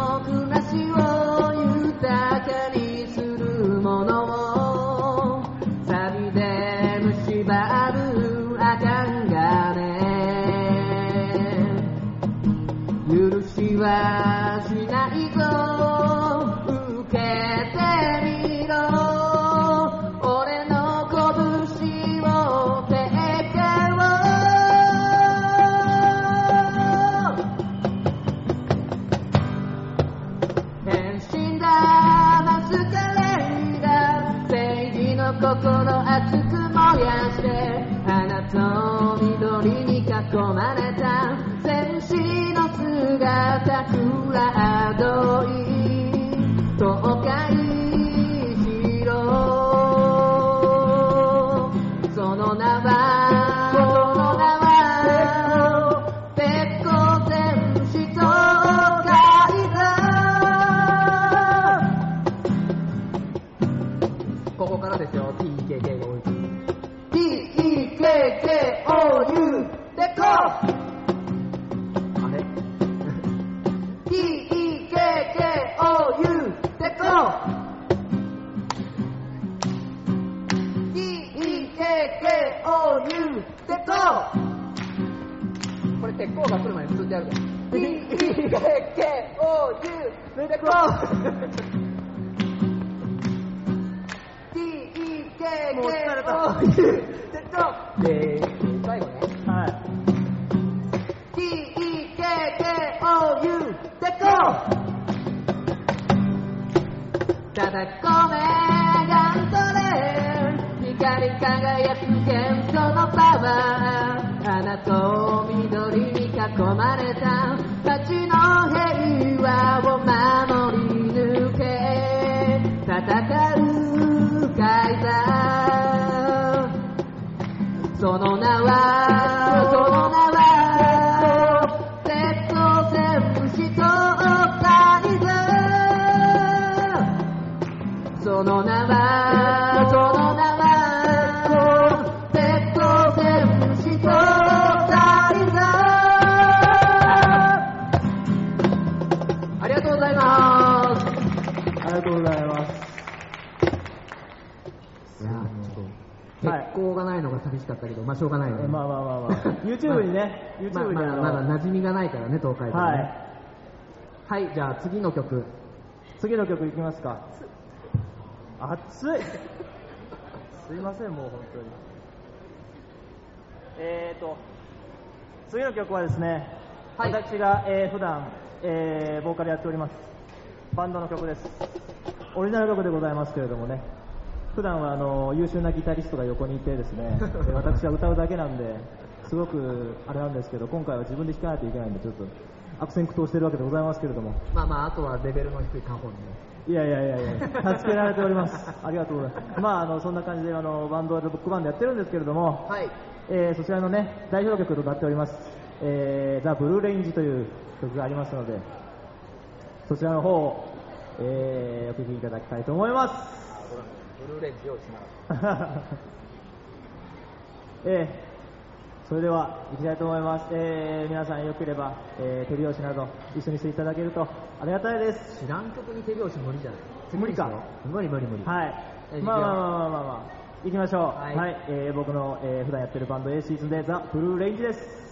ただごめがんとれ光り輝く元素のパワー。花と緑に囲まれた。街の平和を守り抜け戦うカイザーその名は、その名は、しかったけど、まあしょうがないよね。まあまあまあ *laughs* まあ。YouTube にね、まあ YouTube にあの、まあまだ馴染みがないからね、東海道ね。はい。はい、じゃあ次の曲。次の曲いきますか。熱いすいません、もう本当に。えーと、次の曲はですね、はい私が、えー普段、えーボーカルやっております。バンドの曲です。オリジナル曲でございますけれどもね、普段はあの優秀なギタリストが横にいてですね、*laughs* えー私は歌うだけなんで、すごくあれなんですけど、今回は自分で弾かないといけないんで、ちょっと悪戦苦闘してるわけでございますけれども、まあまあ、あとはレベルの低いカホンね。いやいやいやいや、助けられております。ありがとうございます。まあ、あの、そんな感じで、あの、バンドで、ロックバンドやってるんですけれども、はい。えーそちらのね、代表曲となっております、えー、ザ・ブルーレインジという曲がありますので、そちらの方を、えー、お聴きいただきたいと思います。ブルーレンジ用意しな *laughs* えー、それでは行きたいと思います。えー、皆さんよければ、えー、手拍子など一緒にしていただけるとありがたいです。知らん曲に手拍子無理じゃない？無理か無理無理無理。はいえ。ーまあまあまあまあまあまあ。行きましょう。ははいい。えー僕の、えー普段やってるバンド A シーズンでザ・ブルーレインジです。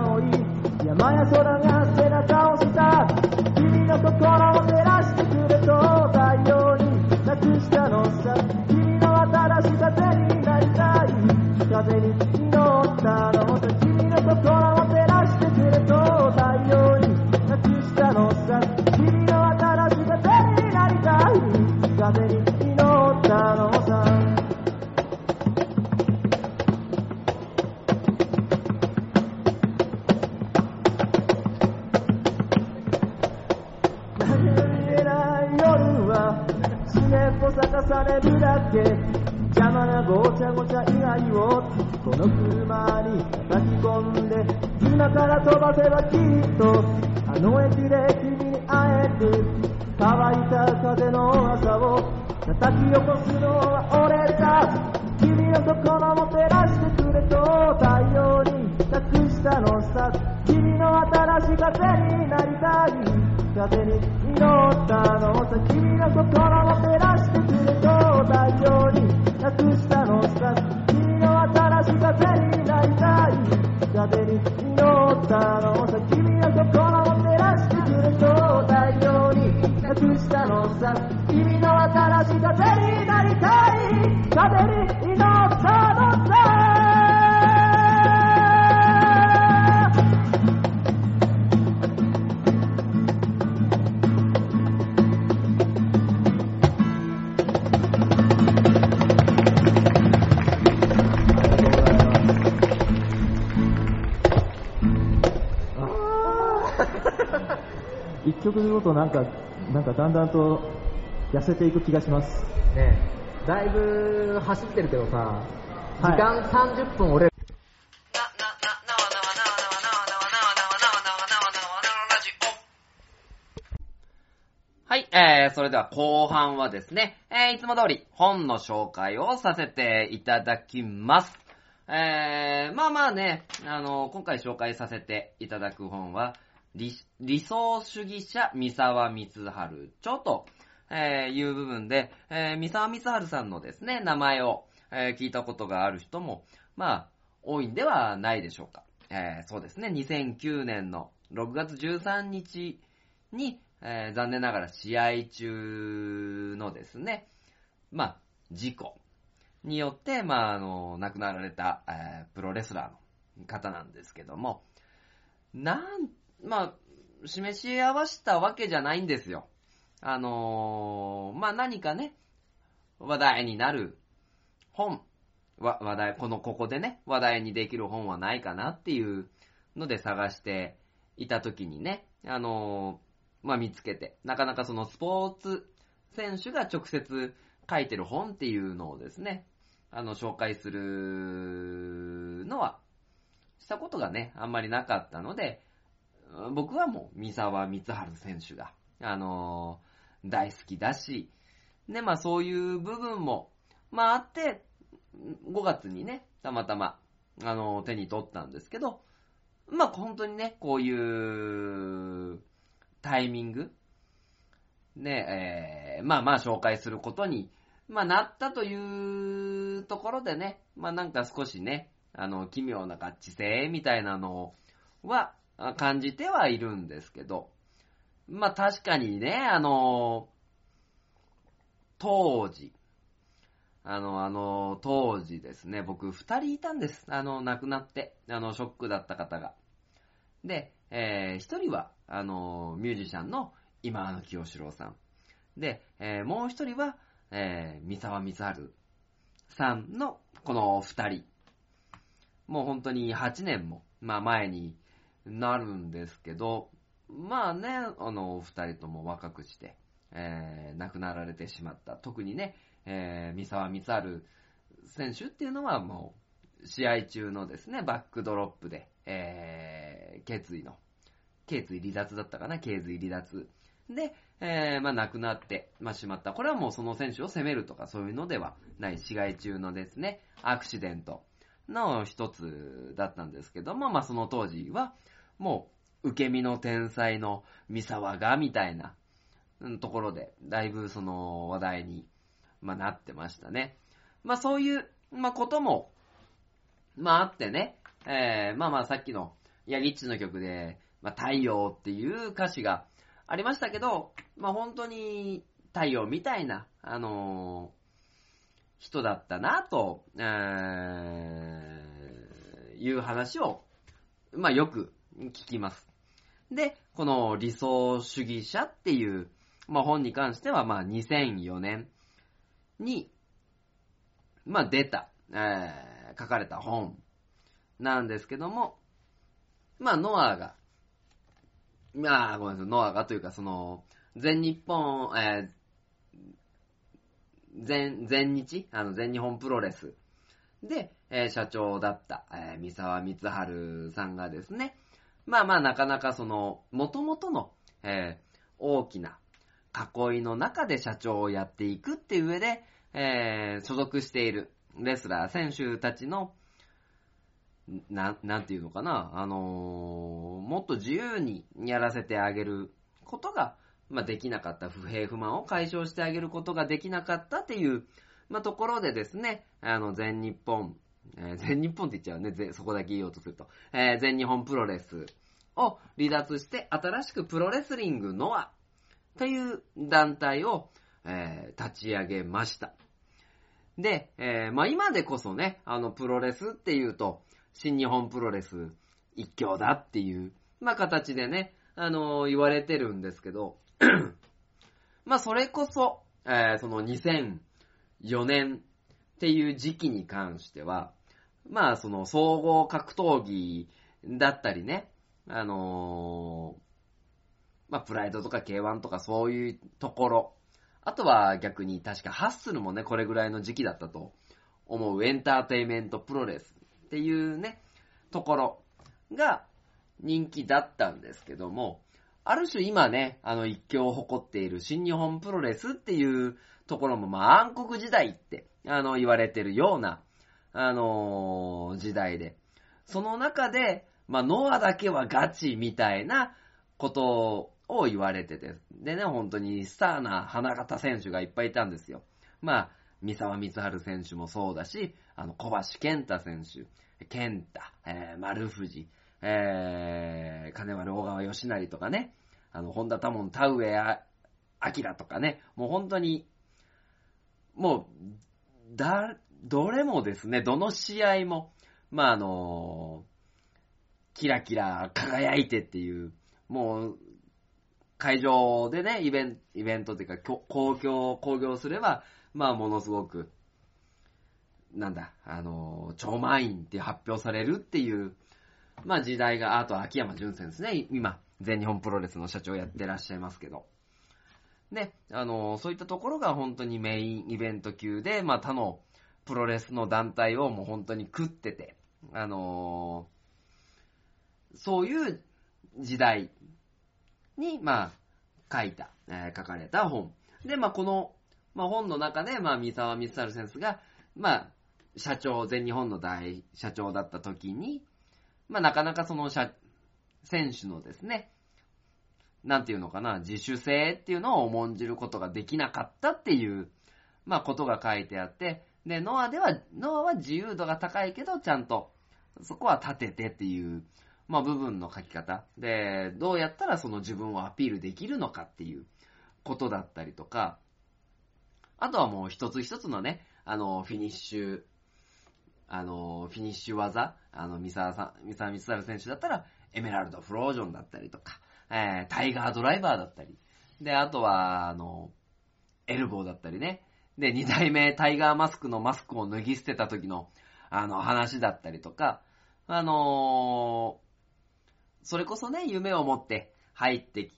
青い山や空が背中をした。君の心を照ら痩せていく気がします。ねえだいぶ走ってるけどさ時はい間30分俺はい、えー、それでは後半はですね、えー、いつも通り本の紹介をさせていただきます。えー、まあまあね、あの、今回紹介させていただく本は、理理想主義者三沢光春著と、えー、いう部分で、えー、三沢光春さんのですね、名前を、えー聞いたことがある人も、まあ、多いんではないでしょうか。えーそうですね、2009年の6月13日に、えー残念ながら試合中のですね、まあ、事故によって、まあ、あの、亡くなられた、えープロレスラーの方なんですけども、なん、まあ、示し合わせたわけじゃないんですよ。あのーまあ、何かね、話題になる本、わ話題、この、ここでね、話題にできる本はないかなっていうので探していたときにね、あのーまあ、見つけて、なかなかそのスポーツ選手が直接書いてる本っていうのをですね、あの、紹介するのは、したことがね、あんまりなかったので、僕はもう、三沢光晴選手が、あのー大好きだし、ね、まあそういう部分も、まああって、5月にね、たまたま、あの手に取ったんですけど、まあ本当にね、こういう、タイミング、ね、えーまあまあ紹介することに、まあなったというところでね、まあなんか少しね、あの、奇妙な合致性みたいなのは感じてはいるんですけど、まあ確かにね、あの、当時、あの、あの、当時ですね、僕二人いたんです。あの、亡くなって、あの、ショックだった方が。で、えー一人は、あの、ミュージシャンの今野清志郎さん。で、えーもう一人は、えー三沢光晴さんのこの二人。もう本当に8年も、まあ前になるんですけど、まあね、あの、お二人とも若くして、えー、亡くなられてしまった。特にね、えー、三沢光晴選手っていうのはもう、試合中のですね、バックドロップで、えー、頸椎の、頸椎離脱だったかな、頸椎離脱。で、えー、まあ亡くなって、まあ、しまった。これはもうその選手を責めるとかそういうのではない、試合中のですね、アクシデントの一つだったんですけども、まあその当時は、もう、受け身の天才の三沢が、みたいな、ところで、だいぶその話題に、まあ、なってましたね。まあそういう、まあことも、まああってね、えー、まあまあさっきのヤギッチの曲で、まあ太陽っていう歌詞がありましたけど、まあ本当に太陽みたいな、あのー人だったなと、えーいう話を、まあよく聞きます。で、この理想主義者っていう、まあ本に関しては、まあ2004年に、まあ出た、えー書かれた本なんですけども、まあノアが、まあごめんなさい、ノアがというかその、全日本、えー全、全日あの、全日本プロレスで、えー社長だった、えー三沢光晴さんがですね、まあまあなかなかその、元々の、えー大きな囲いの中で社長をやっていくっていう上で、えー所属しているレスラー、選手たちの、な、なんていうのかな、あのーもっと自由にやらせてあげることが、まあ、できなかった不平不満を解消してあげることができなかったっていう、まあ、ところでですね、あの、全日本、えー全日本って言っちゃうね、そこだけ言おうとすると、えー全日本プロレスを離脱して、新しくプロレスリングノアという団体を、えー立ち上げました。で、えーまあ今でこそね、あの、プロレスっていうと、新日本プロレス一強だっていう、まあ形でね、あの言われてるんですけど、*clears throat* まあそれこそ、えーその2004年っていう時期に関しては、まあその総合格闘技だったりね、あのーまあプライドとか K1 とかそういうところ、あとは逆に確かハッスルもね、これぐらいの時期だったと思うエンターテイメントプロレスっていうね、ところが人気だったんですけども、ある種今ね、あの一強を誇っている新日本プロレスっていうところも、まあ暗黒時代って、あの言われてるような、あのー時代で、その中で、まあノアだけはガチみたいなことを言われてて、でね、本当にスターな花形選手がいっぱいいたんですよ。まあ、三沢光晴選手もそうだし、あの、小橋健太選手、健太、えー、丸藤、えー、金丸大川義成とかね、あの、本田多門田上明とかね、もう本当に、もう、だ、どれもですね、どの試合も、まあ、あのキラキラ輝いてっていう、もう、会場でね、イベント、イベントっていうか、公共、興行すれば、まあ、ものすごく、なんだ、あの、超満員って発表されるっていう、まあ時代が、あと秋山淳先ですね、今、全日本プロレスの社長やってらっしゃいますけど。で、あの、そういったところが本当にメインイベント級で、まあ他のプロレスの団体をもう本当に食ってて、あのそういう時代に、まあ、書いた、えー書かれた本。で、まあこの、まあ本の中で、まあ三沢光晴先生が、まあ、社長、全日本の大社長だった時に、まあなかなかその社、選手のですね、なんていうのかな、自主性っていうのを重んじることができなかったっていう、まあことが書いてあって、で、ノアでは、ノアは自由度が高いけど、ちゃんと、そこは立ててっていう、まあ部分の書き方。で、どうやったらその自分をアピールできるのかっていうことだったりとか、あとはもう一つ一つのね、あの、フィニッシュ、あの、フィニッシュ技、あの、三沢さん、三沢光晴選手だったら、エメラルドフロージョンだったりとか、えー、タイガードライバーだったり、で、あとは、あの、エルボーだったりね、で、二代目タイガーマスクのマスクを脱ぎ捨てた時の、あの、話だったりとか、あのーそれこそね、夢を持って入ってき、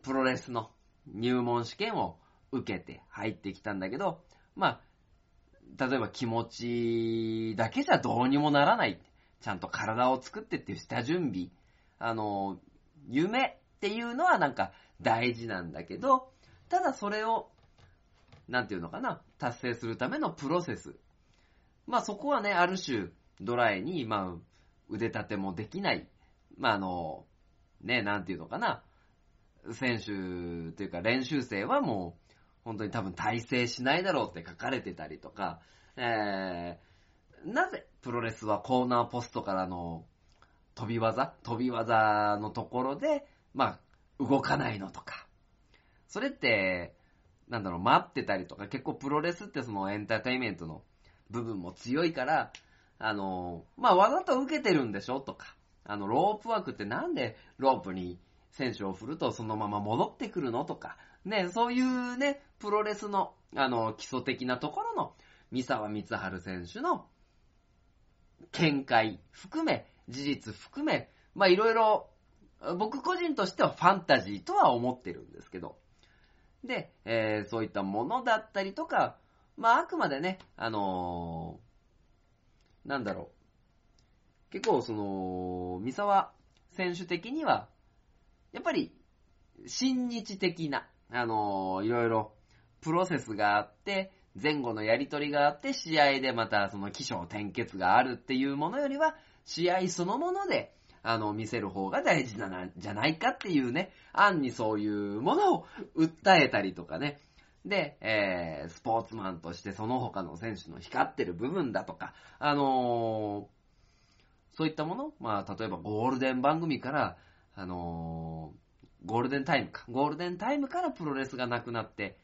プロレスの入門試験を受けて入ってきたんだけど、まあ、例えば気持ちだけじゃどうにもならない。ちゃんと体を作ってっていう下準備。あの、夢っていうのはなんか大事なんだけど、ただそれを、なんていうのかな、達成するためのプロセス。まあそこはね、ある種、ドライに、まあ、腕立てもできない。まああの、ね、なんていうのかな、選手というか練習生はもう、本当に多分体制しないだろうって書かれてたりとか、えー、なぜプロレスはコーナーポストからの飛び技飛び技のところで、まあ、動かないのとか。それって、なんだろう、待ってたりとか、結構プロレスってそのエンターテインメントの部分も強いから、あの、まあ、わざと受けてるんでしょとか、あの、ロープワークってなんでロープに選手を振るとそのまま戻ってくるのとか、ね、そういうね、プロレスの、あの、基礎的なところの、三沢光晴選手の見解含め、事実含め、まあいろいろ、僕個人としてはファンタジーとは思ってるんですけど、で、えーそういったものだったりとか、まああくまでね、あのーなんだろう、結構その、三沢選手的には、やっぱり、親日的な、あのーいろいろ、プロセスがあって、前後のやりとりがあって、試合でまたその起承転結があるっていうものよりは、試合そのもので、あの、見せる方が大事なんじゃないかっていうね、案にそういうものを訴えたりとかね。で、えー、スポーツマンとしてその他の選手の光ってる部分だとか、あのーそういったものまあ、例えばゴールデン番組から、あのーゴールデンタイムか。ゴールデンタイムからプロレスがなくなって、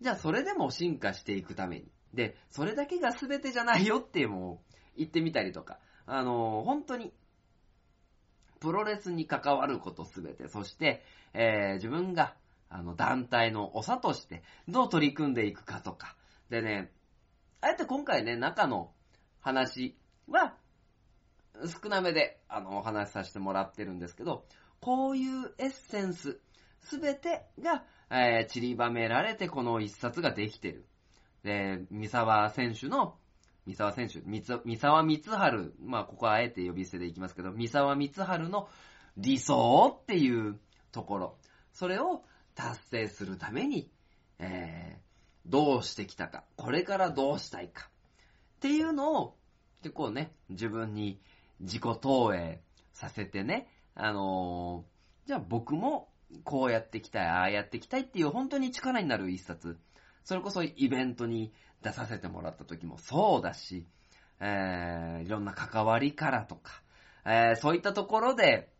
じゃあそれでも進化していくために。で、それだけが全てじゃないよっていうのを言ってみたりとか。あのー本当に、プロレスに関わることすべて、そして、えー自分が、あの、団体の長として、どう取り組んでいくかとか。でね、あえて今回ね、中の話は、少なめで、あの、お話しさせてもらってるんですけど、こういうエッセンス、すべてが、えー散りばめられてこの一冊ができてる。で、三沢選手の、三沢選手、三三沢光晴、まあここはあえて呼び捨てでいきますけど、三沢光晴の理想っていうところ、それを達成するために、えーどうしてきたか、これからどうしたいか、っていうのを結構ね、自分に自己投影させてね、あのーじゃあ僕もこうやっていきたい、ああやっていきたいっていう本当に力になる一冊。それこそイベントに出させてもらった時もそうだし、えー、いろんな関わりからとか、えー、そういったところで、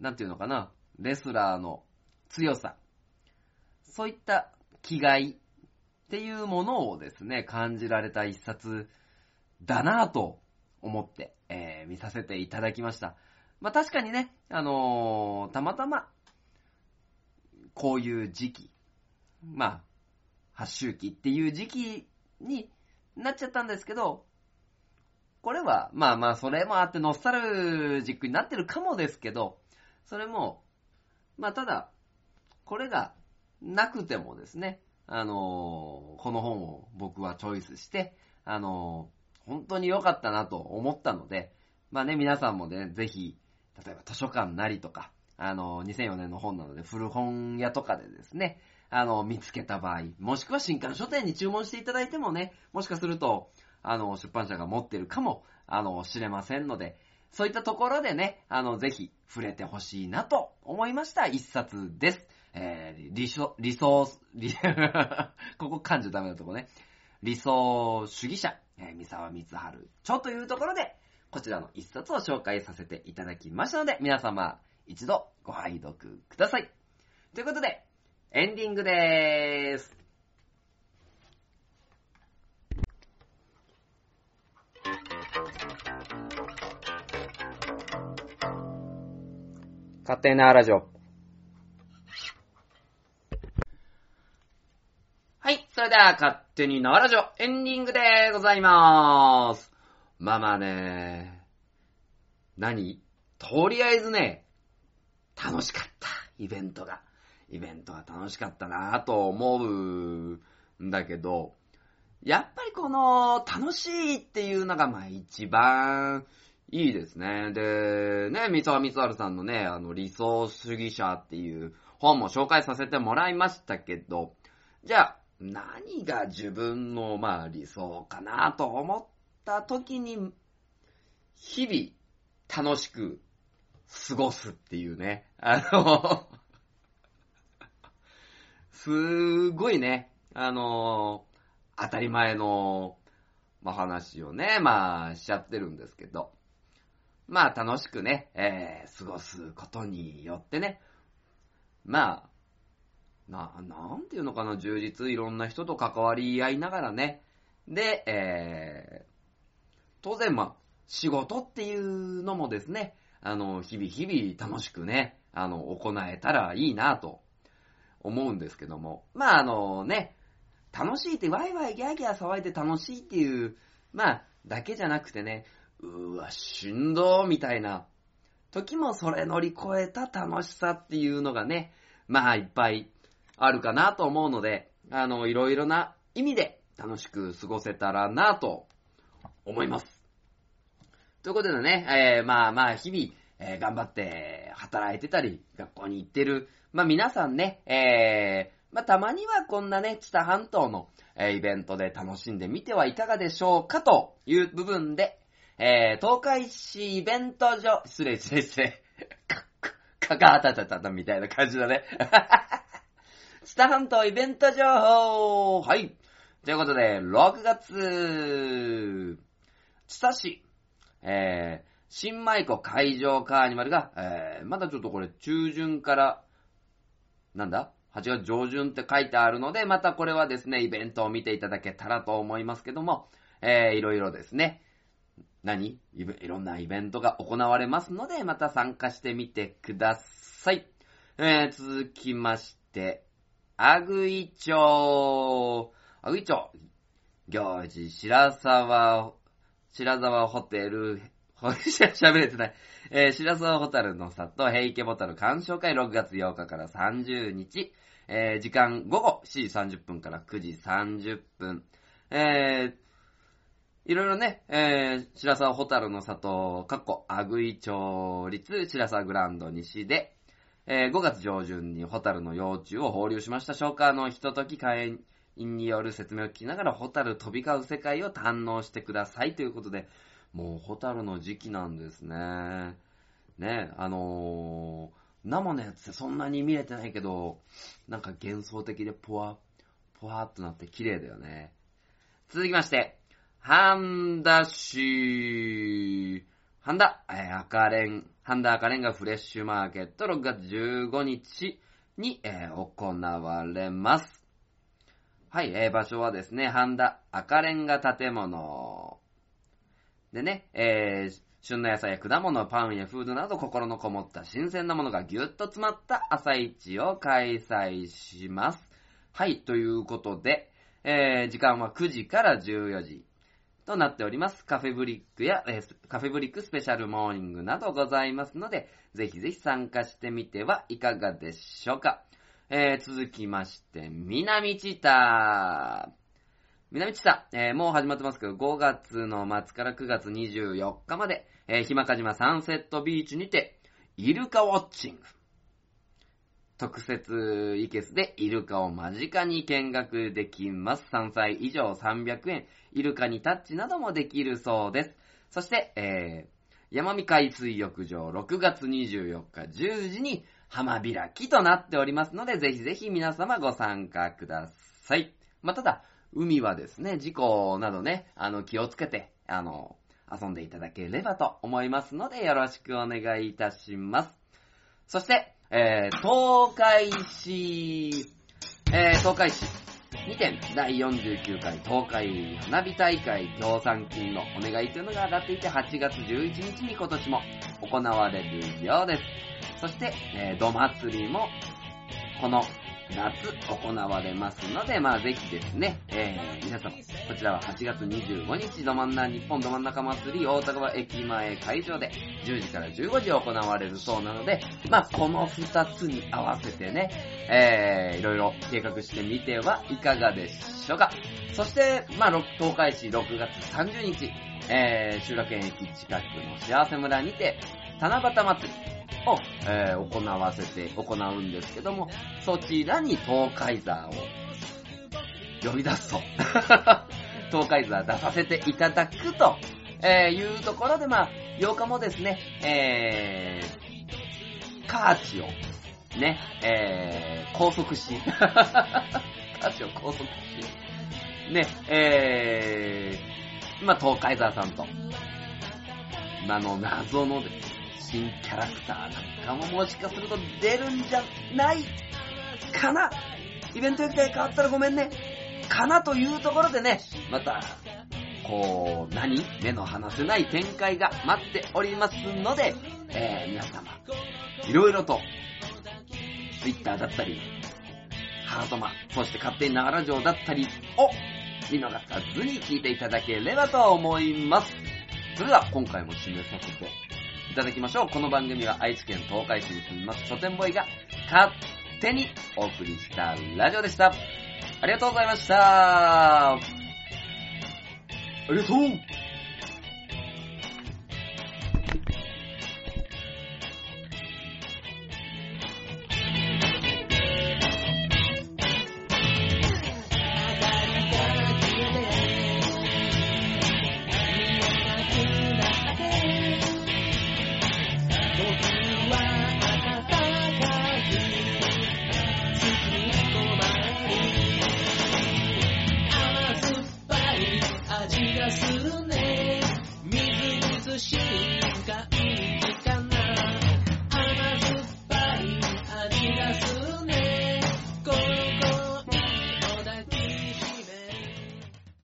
なんていうのかな、レスラーの強さ、そういった気概っていうものをですね、感じられた一冊だなぁと思って、えー見させていただきました。まあ確かにね、あのーたまたま、こういう時期、まあ、発周期っていう時期になっちゃったんですけど、これは、まあまあ、それもあってノスタルジックになってるかもですけど、それも、まあただ、これがなくてもですね、あのーこの本を僕はチョイスして、あの本当に良かったなと思ったので、まあね、皆さんもね、ぜひ、例えば図書館なりとか、あの2004年の本なので古本屋とかでですね、あの、見つけた場合、もしくは新刊書店に注文していただいてもね、もしかすると、あの、出版社が持ってるかも、あの、知れませんので、そういったところでね、あの、ぜひ触れてほしいなと思いました一冊です。えー、理想、理想、理 *laughs* ここ噛んじゃダメなとこね。理想主義者、えー、三沢光晴著というところで、こちらの一冊を紹介させていただきましたので、皆様、一度ご拝読ください。ということで、エンディングでーす。勝手なラジオ。はい、それでは勝手に縄ラジオエンディングでございまーす。まあまあね、何？とりあえずね、楽しかった、イベントが。イベントが楽しかったなぁと思うんだけど、やっぱりこの、楽しいっていうのが、まあ一番いいですね。で、ね、三沢光晴さんのね、あの、理想主義者っていう本も紹介させてもらいましたけど、じゃあ、何が自分の、まあ理想かなと思った時に、日々楽しく過ごすっていうね。あの、*laughs* すごいね、あの、当たり前の、まあ、話をね、まあ、しちゃってるんですけど、まあ、楽しくね、えー、過ごすことによってね、まあ、な、なんていうのかな、充実、いろんな人と関わり合いながらね、で、えー、当然、まあ、仕事っていうのもですね、あの、日々日々楽しくね、あの、行えたらいいなと思うんですけども、まあ、あのね、楽しいってワイワイギャーギャー騒いで楽しいっていう、まあ、だけじゃなくてね、うわ、しんどーみたいな時もそれ乗り越えた楽しさっていうのがね、まあ、いっぱいあるかなと思うので、あの、いろいろな意味で楽しく過ごせたらなと思います。ということでね、えー、まあまあ、日々、えー頑張って働いてたり、学校に行ってる、まあ皆さんね、えー、まあたまにはこんなね、知多半島の、えーイベントで楽しんでみてはいかがでしょうかという部分で、えー、東海市イベント所、失礼失礼失礼、か、か、かかたたたたみたいな感じだね。知多半島イベント情報はい。ということで、6月、知多市、えー、新舞子会場カーニバルが、えー、まだちょっとこれ中旬から、なんだ ?8 月上旬って書いてあるので、またこれはですね、イベントを見ていただけたらと思いますけども、えー、いろいろですね、何？いいろんなイベントが行われますので、また参加してみてください。えー、続きまして、アグイ町、アグイ町、行事、白沢、白沢ホテル、ほ喋れてない。えー、白沢ホタルの里、平家ボタル鑑賞会6月8日から30日、えー、時間午後7時30分から9時30分、えー、いろいろね、えー、白沢ホタルの里、かっこ、アグイ町立白沢グランド西で、えー5月上旬にホタルの幼虫を放流しました。消化のひととき会員による説明を聞きながら、ホタル飛び交う世界を堪能してくださいということで、もうホタルの時期なんですね。ね、あのー、生のやつってそんなに見れてないけど、なんか幻想的でポワ、ポワーっとなって綺麗だよね。続きまして、ハンダ市、ハンダ、えー赤レン、ハンダ赤レンガフレッシュマーケット6月15日に、えー行われます。はい、えー場所はですね、ハンダ赤レンガ建物。でね、えー旬の野菜や果物、パンやフードなど心のこもった新鮮なものがぎゅっと詰まった朝市を開催します。はい、ということで、えー時間は9時から14時となっております。カフェブリックや、えーカフェブリックスペシャルモーニングなどございますので、ぜひぜひ参加してみてはいかがでしょうか。えー続きまして、南知多。南知多、えーもう始まってますけど、5月の末から9月24日まで、えー、ひまかじまサンセットビーチにて、イルカウォッチング。特設イケスでイルカを間近に見学できます。3歳以上300円。イルカにタッチなどもできるそうです。そして、えー、山見海水浴場6月24日10時に浜開きとなっておりますので、ぜひぜひ皆様ご参加ください。まあ、ただ、海はですね、事故などね、あの、気をつけて、あの、遊んでいただければと思いますので、よろしくお願いいたします。そして、えー、東海市、えー、東海市、2点、第49回東海花火大会協賛金のお願いというのが上がっていて、8月11日に今年も行われるようです。そして、えー、土祭りも、この夏行われますので、まあぜひですね、えー、皆様、こちらは8月25日、ど真ん中、日本ど真ん中祭り大田川駅前会場で10時から15時行われるそうなので、まあこの2つに合わせてね、えー、いろいろ計画してみてはいかがでしょうか。そして、まあ、東海市6月30日、えー、修楽園駅近くの幸せ村にて、七夕祭りを、えー行わせて、行うんですけども、そちらに東海座を呼び出すと。*laughs* 東海座出させていただくと、えーいうところで、まあ、8日もですね、えー、カーチを、ね、えー、拘束し、*laughs* カーチを拘束し、ね、えー、まあ、東海沢さんと、まああの、謎のですね新キャラクターなんかももしかすると出るんじゃないかなイベント予定変わったらごめんね。かなというところでね、また、こう、何目の離せない展開が待っておりますので、えー、皆様、いろいろと、Twitter だったり、ハートマン、そして勝手にながら城だったりを見逃さずに聞いていただければと思います。それでは今回も締めさせていただきましょう。この番組は愛知県東海市に住みます書店ボーイが勝手にお送りしたラジオでした。ありがとうございました。ありがとう味